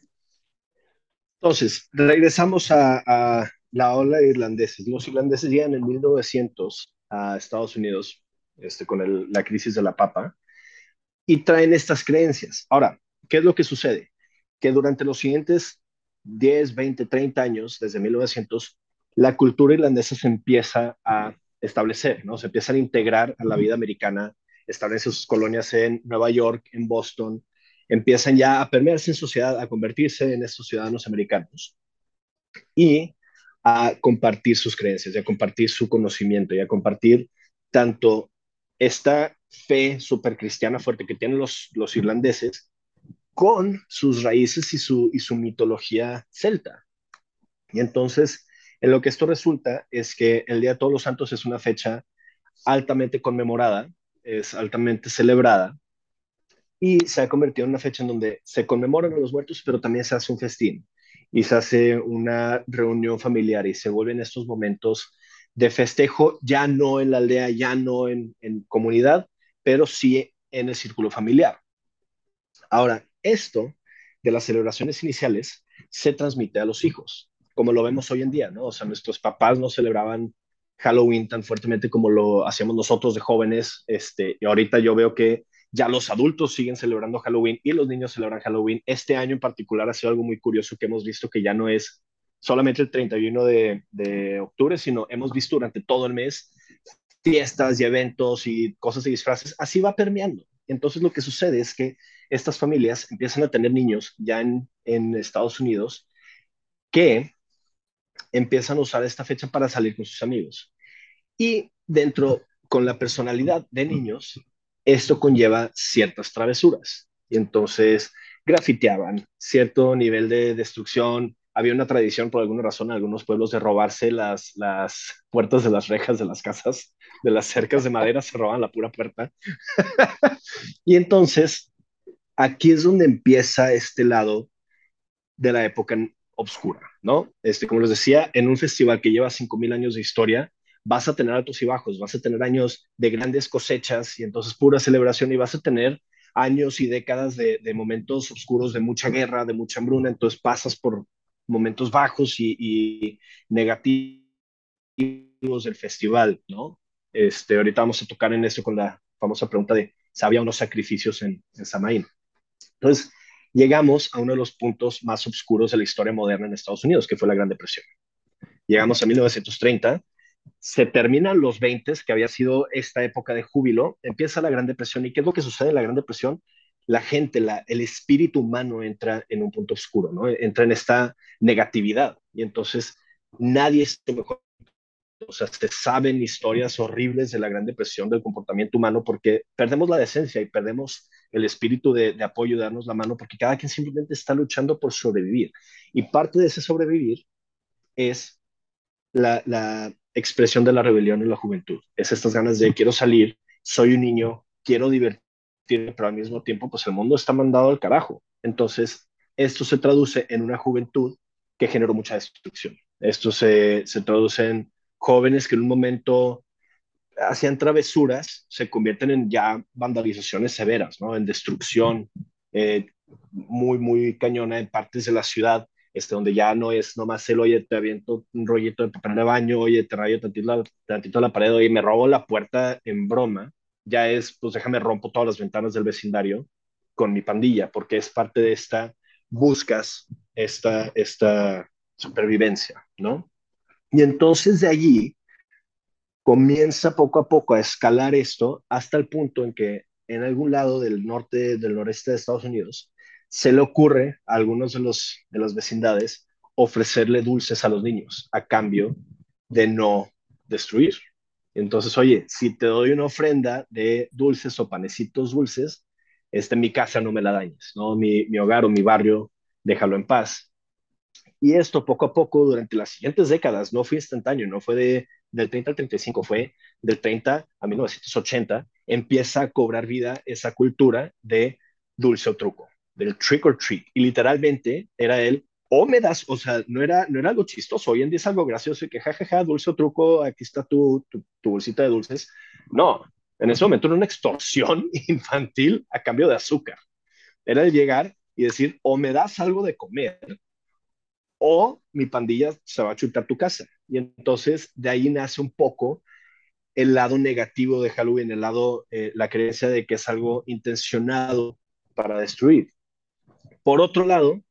Entonces, regresamos a, a la ola de irlandeses. Los irlandeses llegan en 1900 a Estados Unidos este, con el, la crisis de la papa y traen estas creencias. Ahora, ¿qué es lo que sucede? Que durante los siguientes 10, 20, 30 años, desde 1900, la cultura irlandesa se empieza a establecer, ¿no? Se empiezan a integrar a la vida americana, establecen sus colonias en Nueva York, en Boston, empiezan ya a permearse en sociedad, a convertirse en estos ciudadanos americanos y a compartir sus creencias, y a compartir su conocimiento y a compartir tanto esta fe super cristiana fuerte que tienen los, los irlandeses con sus raíces y su, y su mitología celta. Y entonces, en lo que esto resulta es que el Día de Todos los Santos es una fecha altamente conmemorada, es altamente celebrada, y se ha convertido en una fecha en donde se conmemoran los muertos, pero también se hace un festín y se hace una reunión familiar y se vuelven estos momentos de festejo, ya no en la aldea, ya no en, en comunidad, pero sí en el círculo familiar. Ahora, esto de las celebraciones iniciales se transmite a los hijos, como lo vemos hoy en día, ¿no? O sea, nuestros papás no celebraban Halloween tan fuertemente como lo hacíamos nosotros de jóvenes, este, y ahorita yo veo que ya los adultos siguen celebrando Halloween y los niños celebran Halloween. Este año en particular ha sido algo muy curioso que hemos visto que ya no es solamente el 31 de, de octubre, sino hemos visto durante todo el mes fiestas y eventos y cosas de disfraces. Así va permeando. Entonces lo que sucede es que estas familias empiezan a tener niños ya en, en Estados Unidos que empiezan a usar esta fecha para salir con sus amigos. Y dentro, con la personalidad de niños, esto conlleva ciertas travesuras. Y entonces grafiteaban cierto nivel de destrucción. Había una tradición, por alguna razón, en algunos pueblos de robarse las, las puertas de las rejas de las casas, de las cercas de madera, se roban la pura puerta. y entonces, aquí es donde empieza este lado de la época obscura, ¿no? Este, como les decía, en un festival que lleva 5.000 años de historia, vas a tener altos y bajos, vas a tener años de grandes cosechas y entonces pura celebración y vas a tener años y décadas de, momentos oscuros, de mucha guerra, de mucha hambruna, entonces pasas por momentos bajos y, negativos del festival, ¿no? Este, ahorita vamos a tocar en eso con la famosa pregunta de si había unos sacrificios en, en Samaín. Entonces, llegamos a uno de los puntos más oscuros de la historia moderna en Estados Unidos, que fue la Gran Depresión. Llegamos a 1930 se terminan los 20, que había sido esta época de júbilo, empieza la Gran Depresión. ¿Y qué es lo que sucede en la Gran Depresión? La gente, el espíritu humano entra en un punto oscuro, ¿no? Entra en esta negatividad. Y entonces nadie es mejor. O sea, se saben historias horribles de la Gran Depresión, del comportamiento humano, porque perdemos la decencia y perdemos el espíritu de, de apoyo, darnos la mano, porque cada quien simplemente está luchando por sobrevivir. Y parte de ese sobrevivir es la, la, expresión de la rebelión en la juventud. Es estas ganas de quiero salir, soy un niño, quiero divertirme, pero al mismo tiempo, pues el mundo está mandado al carajo. Entonces, esto se traduce en una juventud que generó mucha destrucción. Esto se, se traduce en jóvenes que en un momento hacían travesuras, se convierten en ya vandalizaciones severas, ¿no? En destrucción eh, muy, muy cañona en partes de la ciudad este, donde ya no es nomás el, oye, te aviento un rollito de papel de baño, oye, te rayo tantito la, tantito la pared, oye, me robo la puerta en broma, ya es, pues déjame rompo todas las ventanas del vecindario con mi pandilla, porque es parte de esta, buscas esta, esta supervivencia, ¿no? Y entonces de allí comienza poco a poco a escalar esto hasta el punto en que en algún lado del norte, del noreste de Estados Unidos, se le ocurre a algunos de los de las vecindades ofrecerle dulces a los niños a cambio de no destruir. Entonces, oye, si te doy una ofrenda de dulces o panecitos dulces, este, mi casa no me la dañes, ¿no? Mi, mi hogar o mi barrio, déjalo en paz. Y esto poco a poco durante las siguientes décadas no fue instantáneo, no fue de, del 30 al 35, fue del 30 a 1980, empieza a cobrar vida esa cultura de dulce o truco, del trick or treat. Y literalmente era el o me das, o sea, no era, no era algo chistoso, hoy en día es algo gracioso y que jajaja, dulce o truco, aquí está tu, tu, tu bolsita de dulces. No, en ese momento era una extorsión infantil a cambio de azúcar. Era el llegar y decir, o me das algo de comer, o mi pandilla se va a chutar tu casa. Y entonces de ahí nace un poco el lado negativo de Halloween, el lado, eh, la creencia de que es algo intencionado para destruir. Por otro lado,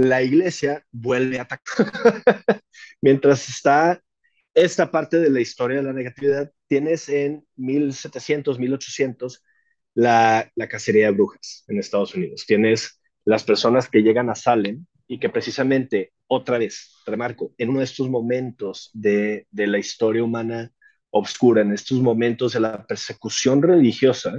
la iglesia vuelve a atacar. Mientras está esta parte de la historia de la negatividad, tienes en 1700, 1800 la, la cacería de brujas en Estados Unidos. Tienes las personas que llegan a Salem y que precisamente, otra vez, remarco, en uno de estos momentos de, de la historia humana obscura, en estos momentos de la persecución religiosa,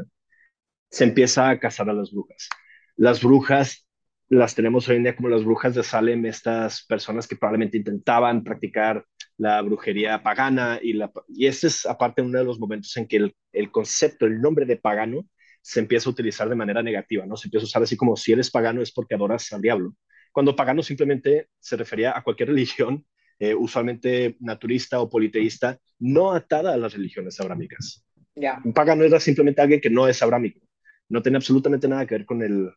se empieza a cazar a las brujas. Las brujas las tenemos hoy en día como las brujas de Salem, estas personas que probablemente intentaban practicar la brujería pagana y, la, y este es aparte uno de los momentos en que el, el, concepto, el nombre de pagano se empieza a utilizar de manera negativa, ¿no? Se empieza a usar así como si eres pagano es porque adoras al diablo, cuando pagano simplemente se refería a cualquier religión, eh, usualmente naturista o politeísta, no atada a las religiones abrámicas. Yeah. Un pagano era simplemente alguien que no es abrámico, no tiene absolutamente nada que ver con el,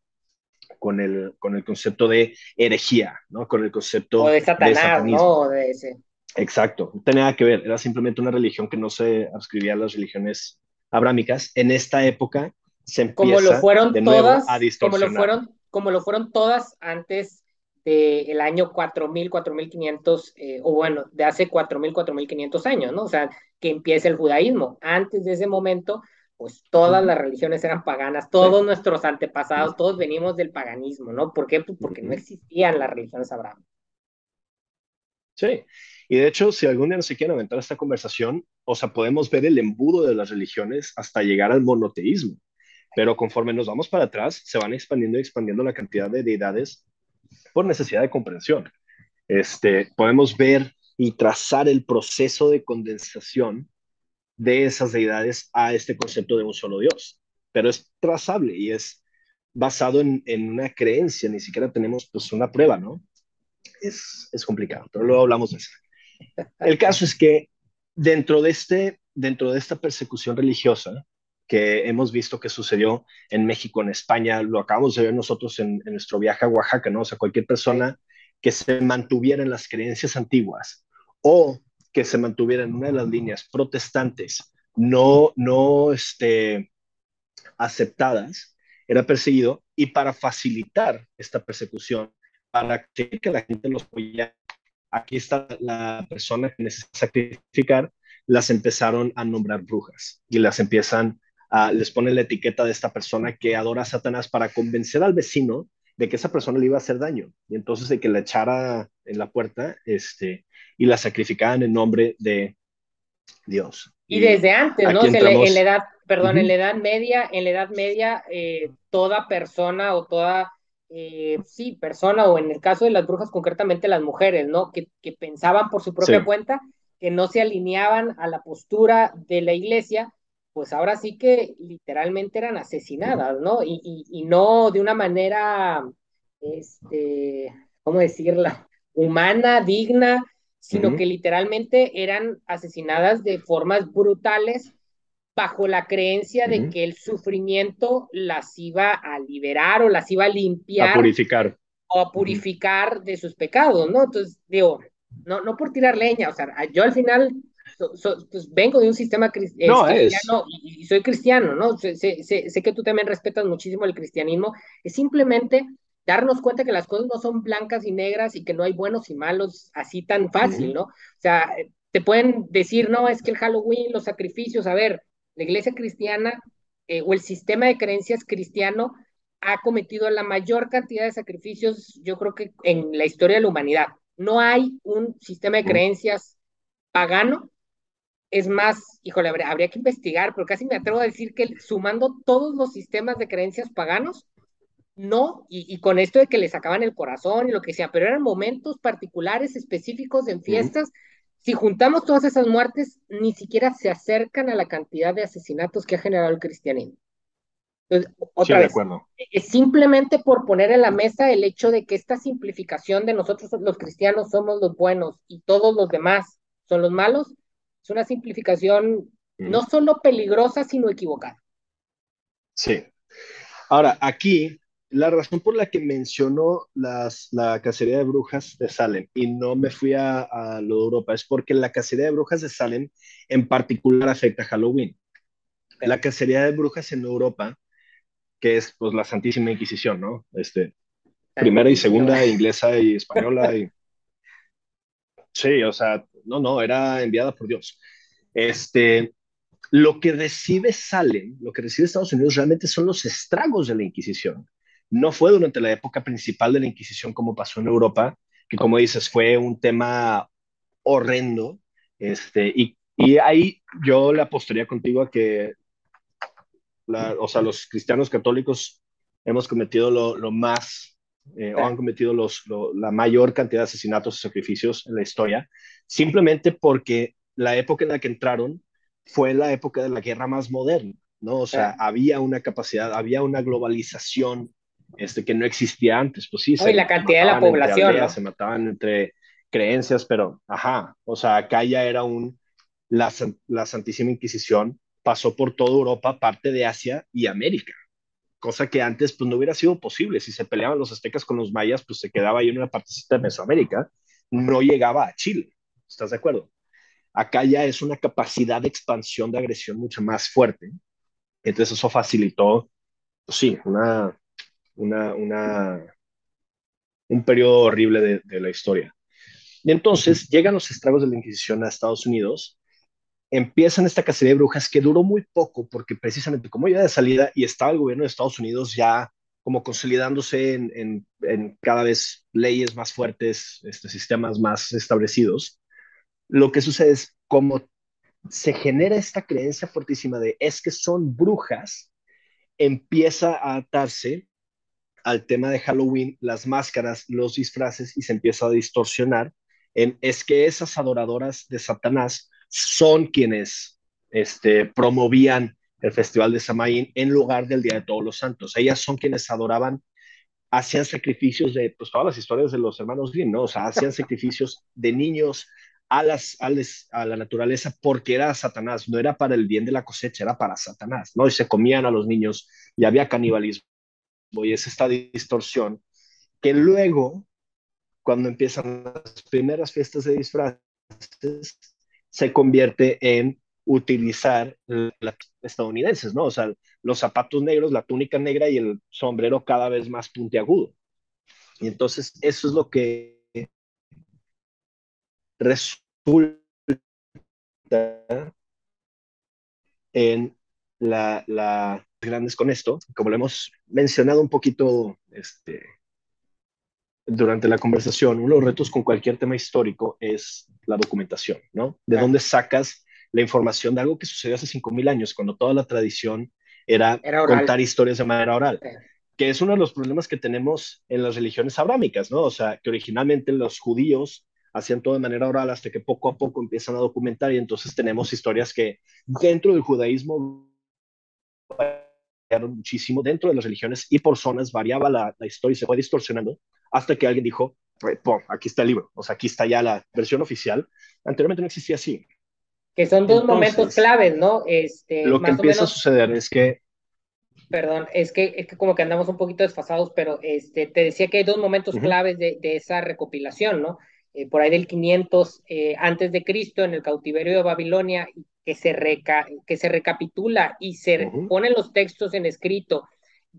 con el, con el concepto de herejía, ¿no? Con el concepto o de Satanás, de ¿no? De ese. Exacto, no tenía nada que ver, era simplemente una religión que no se adscribía a las religiones abrámicas. En esta época se empieza como lo fueron de nuevo todas, a distorsionar. Como lo, fueron, como lo fueron todas antes del el año 4000, 4500, eh, o bueno, de hace 4000, 4500 años, ¿no? O sea, que empieza el judaísmo. Antes de ese momento, pues todas las religiones eran paganas, todos sí. nuestros antepasados, todos venimos del paganismo, ¿no? ¿Por qué? Pues porque no existían las religiones abrahámicas. Sí, y de hecho, si algún día se quiere aventar esta conversación, o sea, podemos ver el embudo de las religiones hasta llegar al monoteísmo, pero conforme nos vamos para atrás, se van expandiendo y expandiendo la cantidad de deidades por necesidad de comprensión. Este, podemos ver y trazar el proceso de condensación de esas deidades a este concepto de un solo Dios, pero es trazable y es basado en, en una creencia, ni siquiera tenemos pues una prueba, ¿no? Es, es complicado, pero luego hablamos de eso. El caso es que dentro de, este, dentro de esta persecución religiosa que hemos visto que sucedió en México, en España, lo acabamos de ver nosotros en, en nuestro viaje a Oaxaca, ¿no? O sea, cualquier persona que se mantuviera en las creencias antiguas o que se mantuviera en una de las líneas protestantes no, no este, aceptadas, era perseguido y para facilitar esta persecución, para que la gente los apoyara, aquí está la persona que necesita sacrificar, las empezaron a nombrar brujas y las empiezan a, les ponen la etiqueta de esta persona que adora a Satanás para convencer al vecino de que esa persona le iba a hacer daño y entonces de que la echara en la puerta este, y la sacrificaban en nombre de Dios. Y, y desde antes, ¿no? Entramos... En la edad, perdón, uh -huh. en la edad media, en la edad media, eh, toda persona o toda, eh, sí, persona, o en el caso de las brujas, concretamente las mujeres, ¿no? Que, que pensaban por su propia sí. cuenta, que no se alineaban a la postura de la iglesia, pues ahora sí que literalmente eran asesinadas, ¿no? Y, y, y no de una manera, este, ¿cómo decirla? Humana, digna, sino uh -huh. que literalmente eran asesinadas de formas brutales bajo la creencia uh -huh. de que el sufrimiento las iba a liberar o las iba a limpiar. A purificar. O a purificar uh -huh. de sus pecados, ¿no? Entonces, digo, no, no por tirar leña, o sea, yo al final so, so, pues vengo de un sistema crist no, cristiano y, y, soy cristiano, ¿no? Sé, sé, sé, que tú también respetas muchísimo el cristianismo, es simplemente darnos cuenta que las cosas no son blancas y negras y que no hay buenos y malos así tan fácil. ¿no? O sea, te pueden decir, no, es que el Halloween, los sacrificios, a ver, la iglesia cristiana eh, o el sistema de creencias cristiano ha cometido la mayor cantidad de sacrificios, yo creo que en la historia de la humanidad. No hay un sistema de creencias pagano es más, híjole, habría, habría, que investigar, pero casi me atrevo a decir que sumando todos los sistemas de creencias paganos, no, y, con esto de que le sacaban el corazón y lo que sea, pero eran momentos particulares, específicos en fiestas. Si juntamos todas esas muertes, ni siquiera se acercan a la cantidad de asesinatos que ha generado el cristianismo. Entonces, otra vez, es simplemente por poner en la mesa el hecho de que esta simplificación de nosotros los cristianos somos los buenos y todos los demás son los malos, es una simplificación no solo peligrosa, sino equivocada. Sí. Ahora, aquí la razón por la que mencionó las, la cacería de brujas de Salem y no me fui a, a, lo de Europa es porque la cacería de brujas de Salem en particular afecta a Halloween. La cacería de brujas en Europa, que es pues la Santísima Inquisición, ¿no? Este, primera y segunda, inglesa y española. Y... Sí, o sea, no, no, era enviada por Dios. Este, lo que recibe Salem, lo que recibe Estados Unidos realmente son los estragos de la Inquisición no fue durante la época principal de la Inquisición como pasó en Europa, que como dices, fue un tema horrendo. Este, y, y ahí yo le apostaría contigo a que, o sea, los cristianos católicos hemos cometido lo, lo más, eh, o han cometido los, la mayor cantidad de asesinatos y sacrificios en la historia, simplemente porque la época en la que entraron fue la época de la guerra más moderna, ¿no? O sea, había una capacidad, había una globalización este, que no existía antes, pues sí. y la cantidad de la población. Se mataban entre creencias, pero, ajá, o sea, acá ya era un, la, la Santísima Inquisición pasó por toda Europa, parte de Asia y América, cosa que antes pues no hubiera sido posible. Si se peleaban los aztecas con los mayas, pues se quedaba ahí en una partecita de Mesoamérica, no llegaba a Chile, ¿estás de acuerdo? Acá ya es una capacidad de expansión de agresión mucho más fuerte, entonces eso facilitó, pues sí, una, una, una, un periodo horrible de, de la historia. Y entonces llegan los estragos de la Inquisición a Estados Unidos, empiezan esta cacería de brujas que duró muy poco porque precisamente como ya de salida y estaba el gobierno de Estados Unidos ya como consolidándose en, en, cada vez leyes más fuertes, este, sistemas más establecidos, lo que sucede es como se genera esta creencia fuertísima de es que son brujas, empieza a atarse al tema de Halloween, las máscaras, los disfraces y se empieza a distorsionar en es que esas adoradoras de Satanás son quienes este, promovían el Festival de Samaín en lugar del Día de Todos los Santos. Ellas son quienes adoraban, hacían sacrificios de, pues todas las historias de los hermanos Grimm, ¿no? O sea, hacían sacrificios de niños a, las, a, a, la naturaleza porque era Satanás, no era para el bien de la cosecha, era para Satanás, ¿no? Y se comían a los niños y había canibalismo y es esta distorsión que luego, cuando empiezan las primeras fiestas de disfraces, se convierte en utilizar las estadounidenses, ¿no? O sea, los zapatos negros, la túnica negra y el sombrero cada vez más puntiagudo. Y entonces eso es lo que resulta en la, la grandes con esto, como lo hemos mencionado un poquito este, durante la conversación, uno de los retos con cualquier tema histórico es la documentación, ¿no? ¿De dónde sacas la información de algo que sucedió hace 5.000 años, cuando toda la tradición era, contar historias de manera oral? Que es uno de los problemas que tenemos en las religiones abrámicas, ¿no? O sea, que originalmente los judíos hacían todo de manera oral hasta que poco a poco empiezan a documentar y entonces tenemos historias que dentro del judaísmo muchísimo dentro de las religiones y por zonas variaba la, historia y se fue distorsionando hasta que alguien dijo, aquí está el libro, o sea, aquí está ya la versión oficial. Anteriormente no existía así. Que son dos momentos claves, ¿no? Este, lo que empieza a suceder es que... Perdón, es que, es que como que andamos un poquito desfasados, pero este, te decía que hay dos momentos claves de, de, esa recopilación, ¿no? Eh, por ahí del 500 eh, antes de Cristo, en el cautiverio de Babilonia, que se, reca que se recapitula y se ponen los textos en escrito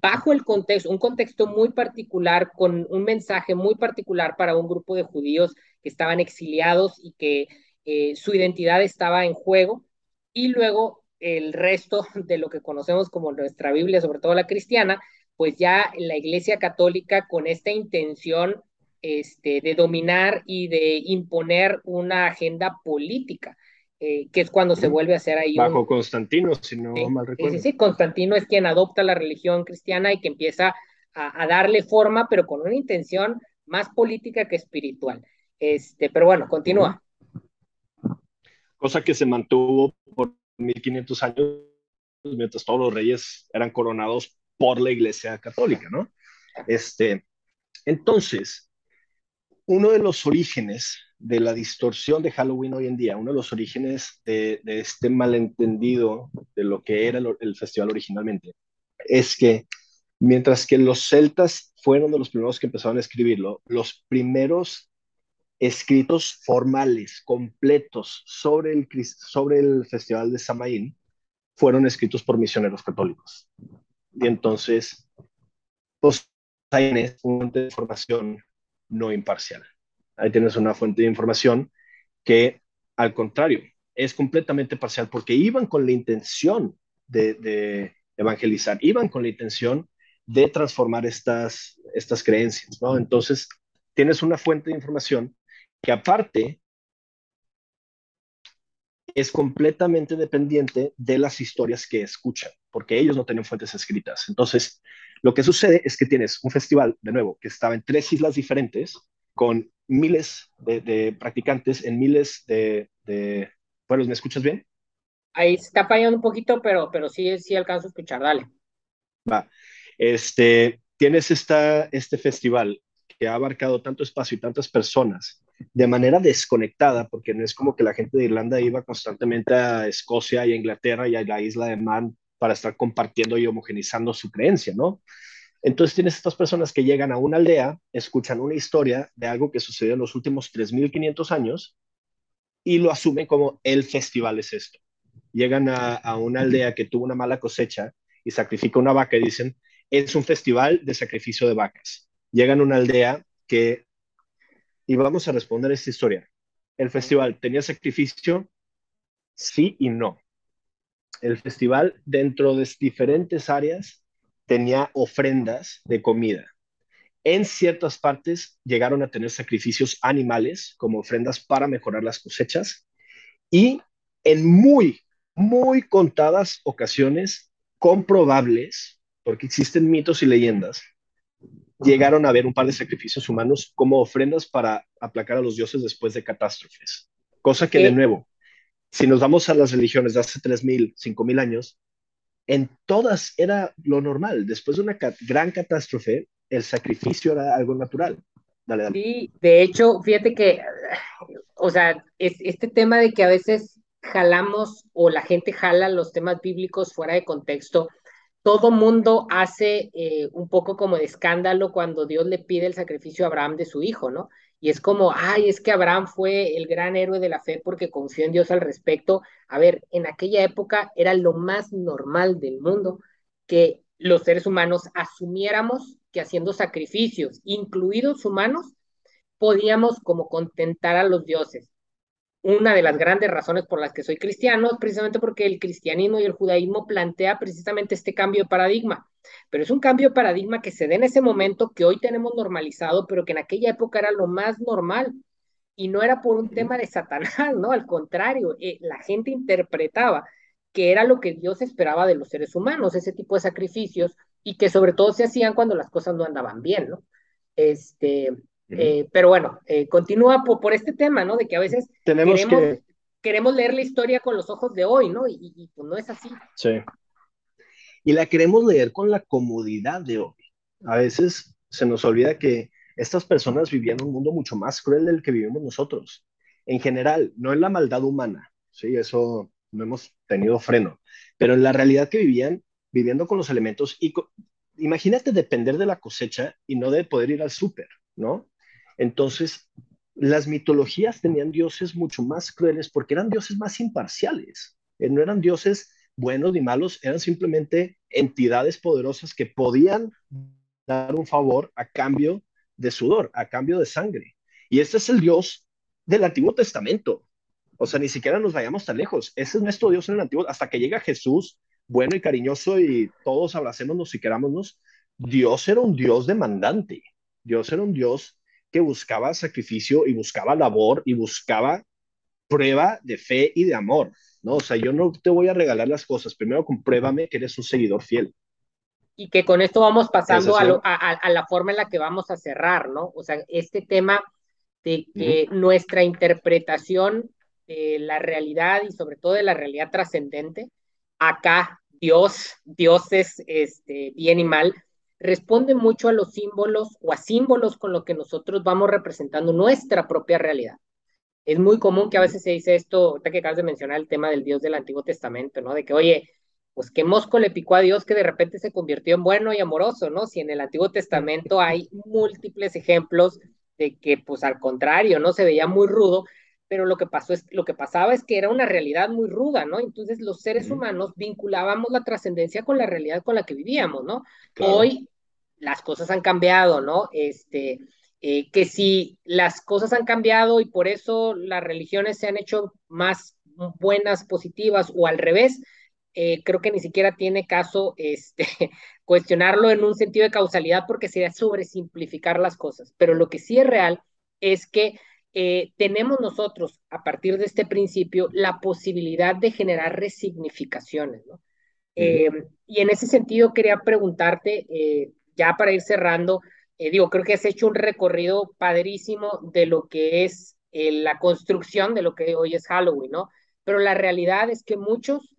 bajo el contexto, un contexto muy particular, con un mensaje muy particular para un grupo de judíos que estaban exiliados y que eh, su identidad estaba en juego, y luego el resto de lo que conocemos como nuestra Biblia, sobre todo la cristiana, pues ya la Iglesia Católica con esta intención este, de dominar y de imponer una agenda política. Eh, que es cuando se vuelve a hacer ahí. Bajo Constantino, si no mal recuerdo. Sí, sí, Constantino es quien adopta la religión cristiana y que empieza a, darle forma, pero con una intención más política que espiritual. Este, pero bueno, continúa. Cosa que se mantuvo por 1500 años mientras todos los reyes eran coronados por la Iglesia Católica, ¿no? Este, entonces, uno de los orígenes de la distorsión de Halloween hoy en día, uno de los orígenes de, este malentendido de lo que era el, festival originalmente, es que mientras que los celtas fueron de los primeros que empezaron a escribirlo, los primeros escritos formales, completos sobre el, sobre el festival de Samaín, fueron escritos por misioneros católicos. Y entonces, pues tienes una información no imparcial. Ahí tienes una fuente de información que, al contrario, es completamente parcial porque iban con la intención de, evangelizar, iban con la intención de transformar estas, estas creencias, ¿no? Entonces, tienes una fuente de información que aparte es completamente dependiente de las historias que escuchan, porque ellos no tienen fuentes escritas. Entonces, lo que sucede es que tienes un festival, de nuevo, que estaba en tres islas diferentes, con miles de, practicantes en miles de, de, ¿me escuchas bien? Ahí está fallando un poquito, pero, pero sí, sí alcanzo a escuchar, dale. Va. Este, tienes esta, este festival que ha abarcado tanto espacio y tantas personas de manera desconectada, porque no es como que la gente de Irlanda iba constantemente a Escocia y a Inglaterra y a la isla de Man para estar compartiendo y homogenizando su creencia, ¿no? Entonces tienes estas personas que llegan a una aldea, escuchan una historia de algo que sucedió en los últimos 3.500 años y lo asumen como el festival es esto. Llegan a, a una aldea que tuvo una mala cosecha y sacrifica una vaca y dicen, es un festival de sacrificio de vacas. Llegan a una aldea que y vamos a responder esta historia. El festival tenía sacrificio, sí y no. El festival dentro de diferentes áreas tenía ofrendas de comida. En ciertas partes llegaron a tener sacrificios animales como ofrendas para mejorar las cosechas y en muy, muy contadas ocasiones comprobables, porque existen mitos y leyendas, llegaron a ver un par de sacrificios humanos como ofrendas para aplacar a los dioses después de catástrofes. Cosa que, de nuevo, si nos vamos a las religiones de hace 3.000, 5.000 años, en todas era lo normal. Después de una gran catástrofe, el sacrificio era algo natural. Dale, dale. Sí, de hecho, fíjate que, o sea, es, este tema de que a veces jalamos o la gente jala los temas bíblicos fuera de contexto, todo mundo hace eh, un poco como de escándalo cuando Dios le pide el sacrificio a Abraham de su hijo, ¿no? Y es como, ay, es que Abraham fue el gran héroe de la fe porque confió en Dios al respecto. A ver, en aquella época era lo más normal del mundo que los seres humanos asumiéramos que haciendo sacrificios, incluidos humanos, podíamos como contentar a los dioses una de las grandes razones por las que soy cristiano es precisamente porque el cristianismo y el judaísmo plantea precisamente este cambio de paradigma. Pero es un cambio de paradigma que se da en ese momento, que hoy tenemos normalizado, pero que en aquella época era lo más normal. Y no era por un tema de Satanás, ¿no? Al contrario, eh, la gente interpretaba que era lo que Dios esperaba de los seres humanos, ese tipo de sacrificios, y que sobre todo se hacían cuando las cosas no andaban bien, ¿no? Este, eh, pero bueno, eh, continúa por, este tema, ¿no? De que a veces Tenemos queremos, que... queremos leer la historia con los ojos de hoy, ¿no? Y, pues no es así. Sí. Y la queremos leer con la comodidad de hoy. A veces se nos olvida que estas personas vivían un mundo mucho más cruel del que vivimos nosotros. En general, no en la maldad humana, sí, eso no hemos tenido freno, pero en la realidad que vivían, viviendo con los elementos y imagínate depender de la cosecha y no de poder ir al súper, ¿no? Entonces, las mitologías tenían dioses mucho más crueles porque eran dioses más imparciales. Eh, no eran dioses buenos ni malos, eran simplemente entidades poderosas que podían dar un favor a cambio de sudor, a cambio de sangre. Y este es el Dios del Antiguo Testamento. O sea, ni siquiera nos vayamos tan lejos. Ese es nuestro Dios en el Antiguo, hasta que llega Jesús, bueno y cariñoso, y todos abracémonos y querámonos. Dios era un Dios demandante. Dios era un Dios que buscaba sacrificio y buscaba labor y buscaba prueba de fe y de amor, ¿no? O sea, yo no te voy a regalar las cosas, primero compruébame que eres un seguidor fiel. y que con esto vamos pasando a, a, la forma en la que vamos a cerrar, ¿no? O sea, este tema de que nuestra interpretación de la realidad y sobre todo de la realidad trascendente, acá Dios, Dios es este, bien y mal, responde mucho a los símbolos o a símbolos con lo que nosotros vamos representando nuestra propia realidad. Es muy común que a veces se dice esto, ahorita que acabas de mencionar el tema del Dios del Antiguo Testamento, ¿no? De que, oye, pues qué mosco le picó a Dios que de repente se convirtió en bueno y amoroso, ¿no? Si en el Antiguo Testamento hay múltiples ejemplos de que, pues al contrario, ¿no? Se veía muy rudo, pero lo que pasó es, lo que pasaba es que era una realidad muy ruda, ¿no? Entonces los seres humanos vinculábamos la trascendencia con la realidad con la que vivíamos, ¿no? Hoy las cosas han cambiado, ¿no? Este, eh, que si las cosas han cambiado y por eso las religiones se han hecho más buenas, positivas o al revés, eh, creo que ni siquiera tiene caso este, cuestionarlo en un sentido de causalidad porque sería sobresimplificar las cosas. Pero lo que sí es real es que eh, tenemos nosotros, a partir de este principio, la posibilidad de generar resignificaciones. ¿no? Eh, y en ese sentido quería preguntarte, ya para ir cerrando, digo, creo que has hecho un recorrido padrísimo de lo que es la construcción de lo que hoy es Halloween, ¿no? Pero la realidad es que muchos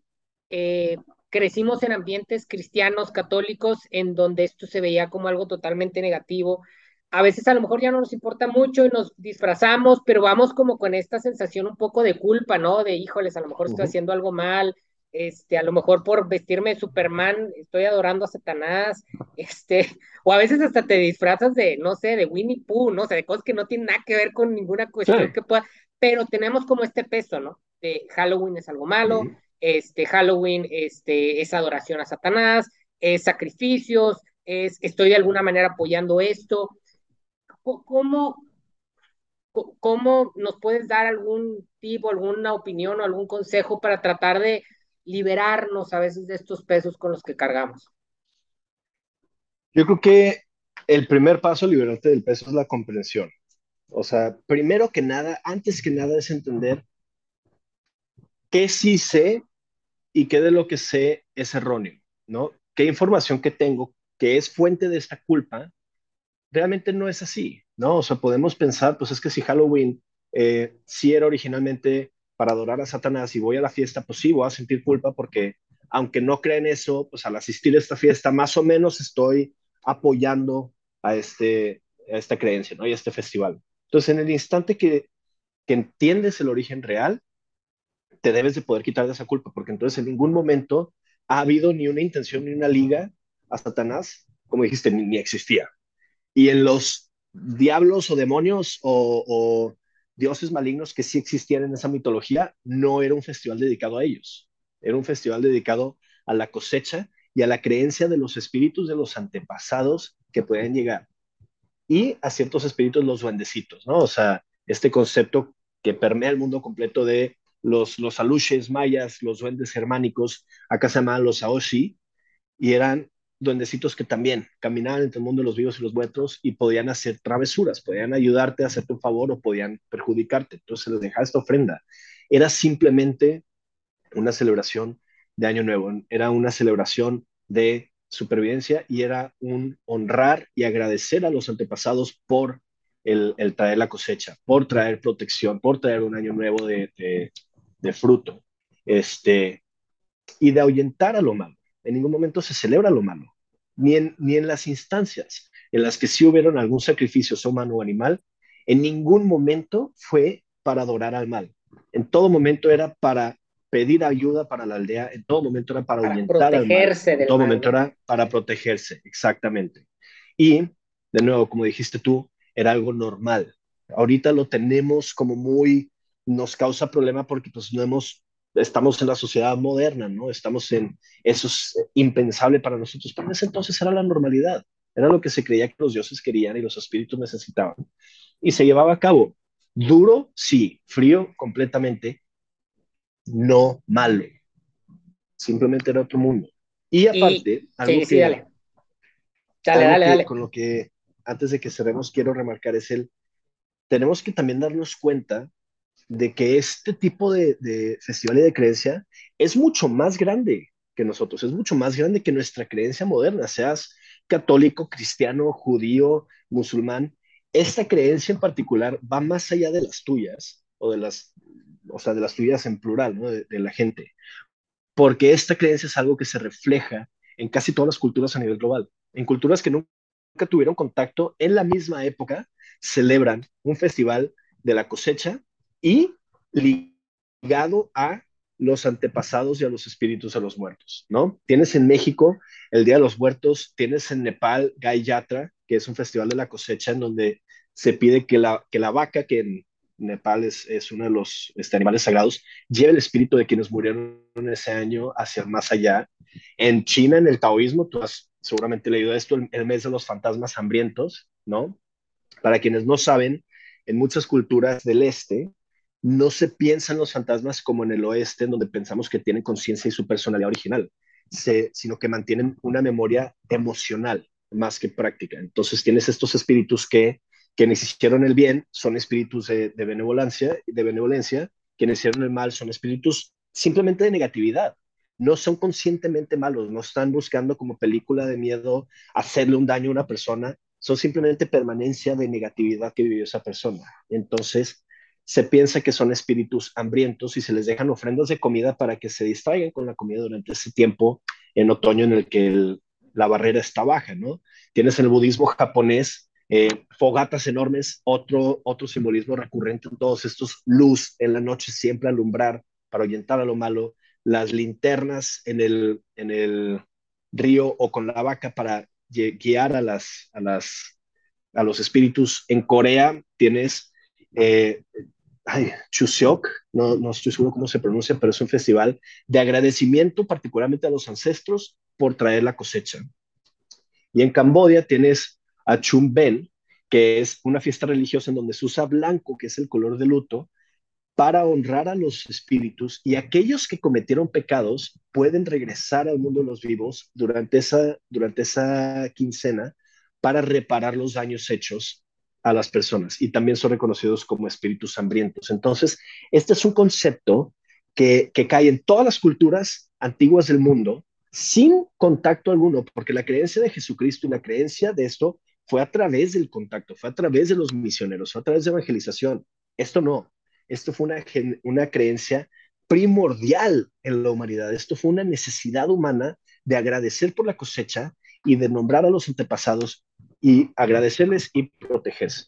eh, crecimos en ambientes cristianos, católicos, en donde esto se veía como algo totalmente negativo. A veces a lo mejor ya no nos importa mucho y nos disfrazamos, pero vamos como con esta sensación un poco de culpa, ¿no? De híjoles, a lo mejor estoy haciendo algo mal, este, a lo mejor por vestirme de Superman estoy adorando a Satanás, este, o a veces hasta te disfrazas de, no sé, de Winnie Pooh, ¿no? O sea, de cosas que no tienen nada que ver con ninguna cuestión que pueda, pero tenemos como este peso, ¿no? De Halloween es algo malo, este, Halloween este, es adoración a Satanás, es sacrificios, es, estoy de alguna manera apoyando esto. ¿Cómo, ¿Cómo nos puedes dar algún tipo, alguna opinión o algún consejo para tratar de liberarnos a veces de estos pesos con los que cargamos? Yo creo que el primer paso a liberarte del peso es la comprensión. O sea, primero que nada, antes que nada es entender qué sí sé y qué de lo que sé es erróneo, ¿no? ¿Qué información que tengo que es fuente de esta culpa realmente no es así, ¿no? O sea, podemos pensar, pues es que si Halloween eh, sí era originalmente para adorar a Satanás y voy a la fiesta, pues sí, voy a sentir culpa porque aunque no creen eso, pues al asistir a esta fiesta más o menos estoy apoyando a, este, a esta creencia, ¿no? Y a este festival. Entonces, en el instante que, que entiendes el origen real, te debes de poder quitar de esa culpa, porque entonces en ningún momento ha habido ni una intención ni una liga a Satanás, como dijiste, ni, existía. Y en los diablos o demonios o, dioses malignos que sí existían en esa mitología, no era un festival dedicado a ellos, era un festival dedicado a la cosecha y a la creencia de los espíritus de los antepasados que pueden llegar. Y a ciertos espíritus los duendecitos, ¿no? O sea, este concepto que permea el mundo completo de los, los aluches mayas, los duendes germánicos, acá se llamaban los aoshi, y eran duendecitos que también caminaban entre el mundo de los vivos y los muertos y podían hacer travesuras, podían ayudarte a hacerte un favor o podían perjudicarte. Entonces se les dejaba esta ofrenda. Era simplemente una celebración de Año Nuevo, era una celebración de supervivencia y era un honrar y agradecer a los antepasados por el, traer la cosecha, por traer protección, por traer un año nuevo de, de fruto, este, y de ahuyentar a lo malo. En ningún momento se celebra lo malo, ni en, ni en las instancias en las que sí hubieron algún sacrificio, sea humano o animal, en ningún momento fue para adorar al mal. En todo momento era para pedir ayuda para la aldea, en todo momento era para, ahuyentar al mal. En todo momento era para protegerse, exactamente. Y, de nuevo, como dijiste tú, era algo normal. Ahorita lo tenemos como muy nos causa problema porque pues no hemos, estamos en la sociedad moderna, ¿no? Estamos en, eso es impensable para nosotros, pero en ese entonces era la normalidad, era lo que se creía que los dioses querían y los espíritus necesitaban. Y se llevaba a cabo. Duro, sí, frío, completamente, no malo. Simplemente era otro mundo. Y aparte, algo sí, dale. Dale, dale, dale. Con lo que antes de que cerremos quiero remarcar es el, tenemos que también darnos cuenta de que este tipo de, de festival de creencia es mucho más grande. que nosotros, es mucho más grande que nuestra creencia moderna, seas católico, cristiano, judío, musulmán. Esta creencia en particular va más allá de las tuyas o de las, o sea, de las tuyas en plural, de la gente, porque esta creencia es algo que se refleja en casi todas las culturas a nivel global. En culturas que nunca tuvieron contacto, en la misma época celebran un festival de la cosecha y ligado a los antepasados y a los espíritus de los muertos, ¿no? Tienes en México el Día de los Muertos, tienes en Nepal Gai Yatra, que es un festival de la cosecha en donde se pide que la, que la vaca, que en Nepal es, es uno de los este, animales sagrados, lleve el espíritu de quienes murieron ese año hacia más allá. En China, en el taoísmo, tú has seguramente leído esto, el, el mes de los fantasmas hambrientos, ¿no? Para quienes no saben, en muchas culturas del este, no se piensan los fantasmas como en el oeste, en donde pensamos que tienen conciencia y su personalidad original, sino que mantienen una memoria emocional más que práctica. Entonces tienes estos espíritus que quienes hicieron el bien son espíritus de, de benevolencia, de benevolencia, quienes hicieron el mal son espíritus simplemente de negatividad. No son conscientemente malos, no están buscando como película de miedo hacerle un daño a una persona, son simplemente permanencia de negatividad que vivió esa persona. Entonces, se piensa que son espíritus hambrientos y se les dejan ofrendas de comida para que se distraigan con la comida durante ese tiempo en otoño en el que la barrera está baja, ¿no? Tienes en el budismo japonés eh, fogatas enormes, otro, otro simbolismo recurrente en todos estos, luz en la noche siempre alumbrar para ahuyentar a lo malo, las linternas en el, en el río o con la vaca para guiar a, las, a, las, a los espíritus. En Corea tienes eh, ay, Chuseok, no, no estoy seguro cómo se pronuncia, pero es un festival de agradecimiento particularmente a los ancestros por traer la cosecha. Y en Camboya tienes a Chumben, que es una fiesta religiosa en donde se usa blanco, que es el color de luto, para honrar a los espíritus y aquellos que cometieron pecados pueden regresar al mundo de los vivos durante esa, durante esa quincena para reparar los daños hechos a las personas y también son reconocidos como espíritus hambrientos. Entonces, este es un concepto que, que cae en todas las culturas antiguas del mundo sin contacto alguno, porque la creencia de Jesucristo y la creencia de esto fue a través del contacto, fue a través de los misioneros, fue a través de evangelización. Esto no, esto fue una, una creencia primordial en la humanidad, esto fue una necesidad humana de agradecer por la cosecha y de nombrar a los antepasados y agradecerles y protegerse.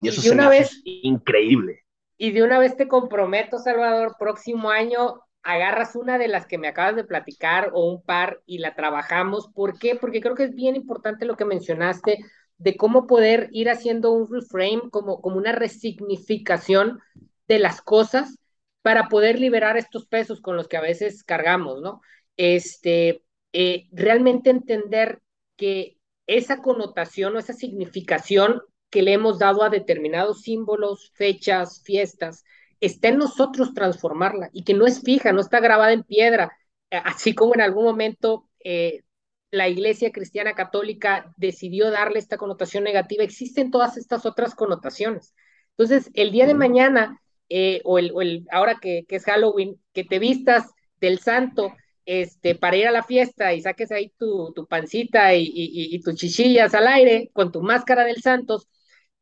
Y eso es una vez increíble. Y de una vez te comprometo, Salvador, próximo año agarras una de las que me acabas de platicar o un par y la trabajamos. ¿Por qué? Porque creo que es bien importante lo que mencionaste de cómo poder ir haciendo un reframe, como, como una resignificación de las cosas para poder liberar estos pesos con los que a veces cargamos, ¿no? Este, eh, realmente entender que esa connotación o esa significación que le hemos dado a determinados símbolos, fechas, fiestas, está en nosotros transformarla y que no es fija, no está grabada en piedra, eh, así como en algún momento eh, la Iglesia Cristiana Católica decidió darle esta connotación negativa, existen todas estas otras connotaciones. Entonces, el día de mañana, eh, o, el, o el, ahora que, que es Halloween, que te vistas del santo, este, para ir a la fiesta y saques ahí tu, tu pancita y, tus chichillas al aire con tu máscara del Santos,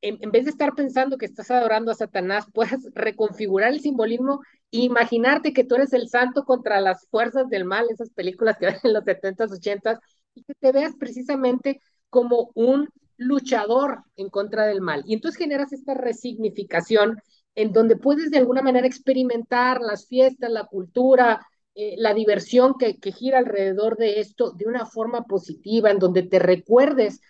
en, vez de estar pensando que estás adorando a Satanás, puedes reconfigurar el simbolismo e imaginarte que tú eres el santo contra las fuerzas del mal, esas películas que ven en los 70s, 80s, y que te veas precisamente como un luchador en contra del mal. Y entonces generas esta resignificación en donde puedes de alguna manera experimentar las fiestas, la cultura, eh, la diversión que, que, gira alrededor de esto de una forma positiva, en donde te recuerdes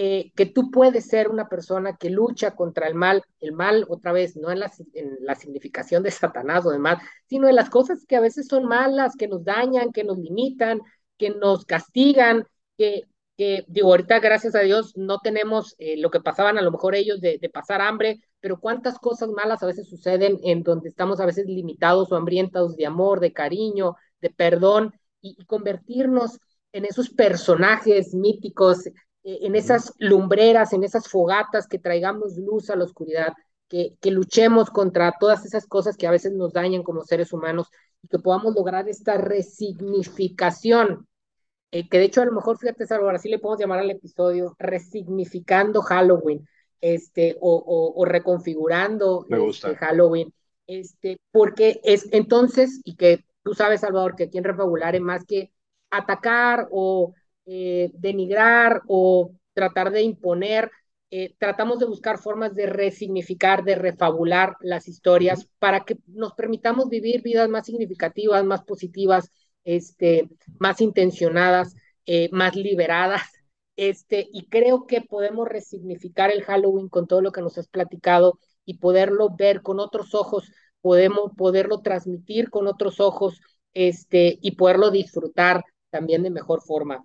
eh, que tú puedes ser una persona que lucha contra el mal, el mal otra vez, no en la, en la significación de Satanás o de mal, sino en las cosas que a veces son malas, que nos dañan, que nos limitan, que nos castigan, que, que digo, ahorita gracias a Dios no tenemos eh, lo que pasaban a lo mejor ellos de, de, pasar hambre, pero cuántas cosas malas a veces suceden en donde estamos a veces limitados o hambrientos de amor, de cariño, de perdón, y, y convertirnos en esos personajes míticos, eh, en esas lumbreras, en esas fogatas que traigamos luz a la oscuridad, que, que luchemos contra todas esas cosas que a veces nos dañan como seres humanos y que podamos lograr esta resignificación. Eh, que de hecho a lo mejor, fíjate, Salvador, así le podemos llamar al episodio, resignificando Halloween, este, o, o, reconfigurando este, Halloween, este, porque es entonces, y que tú sabes, Salvador, que aquí en Refabulare, más que atacar o eh, denigrar o tratar de imponer, eh, tratamos de buscar formas de resignificar, de refabular las historias para que nos permitamos vivir vidas más significativas, más positivas, este, más intencionadas, eh, más liberadas. Este, y creo que podemos resignificar el Halloween con todo lo que nos has platicado y poderlo ver con otros ojos, podemos poderlo transmitir con otros ojos este, y poderlo disfrutar también de mejor forma.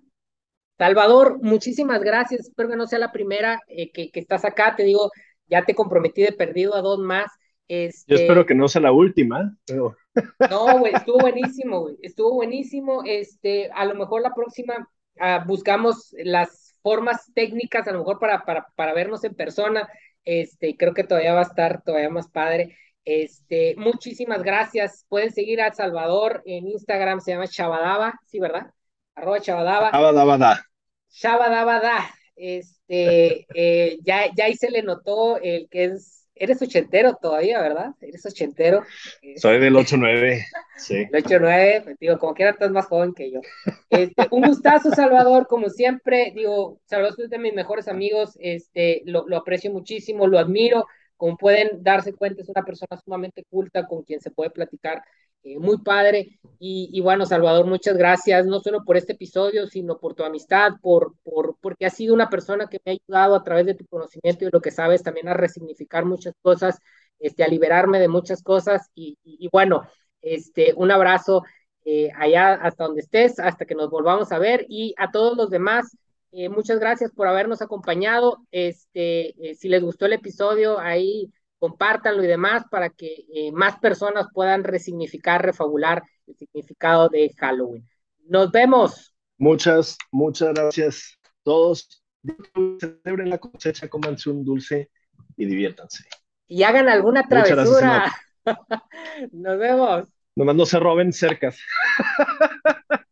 Salvador, muchísimas gracias. Espero que no sea la primera eh, que, que, estás acá. Te digo, ya te comprometí de perdido a dos más. Este... Yo espero que no sea la última. Pero... No, güey, estuvo buenísimo, güey. Estuvo buenísimo. Este, a lo mejor la próxima uh, buscamos las formas técnicas, a lo mejor para, para, para vernos en persona. Este, creo que todavía va a estar todavía más padre. Este, muchísimas gracias. Pueden seguir a Salvador en Instagram, se llama Chabadaba, ¿sí, verdad? Arroba Chabadaba. Chabadabada. Chabadabada. Este, eh, ya, ya ahí se le notó el que es, eres ochentero todavía, ¿verdad? Eres ochentero. Soy del 8-9, sí. El 8-9, digo, como quiera, estás más joven que yo. Este, un gustazo, Salvador, como siempre, digo, Salvador es de mis mejores amigos, este, lo, lo aprecio muchísimo, lo admiro como pueden darse cuenta, es una persona sumamente culta con quien se puede platicar eh, muy padre. Y, y, bueno, Salvador, muchas gracias, no solo por este episodio, sino por tu amistad, por, por, porque has sido una persona que me ha ayudado a través de tu conocimiento y lo que sabes también a resignificar muchas cosas, este, a liberarme de muchas cosas. Y, y, y bueno, este, un abrazo eh, allá hasta donde estés, hasta que nos volvamos a ver. Y a todos los demás, eh, muchas gracias por habernos acompañado. Este, eh, si les gustó el episodio, ahí compártanlo y demás para que eh, más personas puedan resignificar, refabular el significado de Halloween. Nos vemos. Muchas, muchas gracias a todos. Celebren la cosecha, cómanse un dulce y diviértanse. Y hagan alguna travesura. Nos vemos. Nomás no se roben cercas.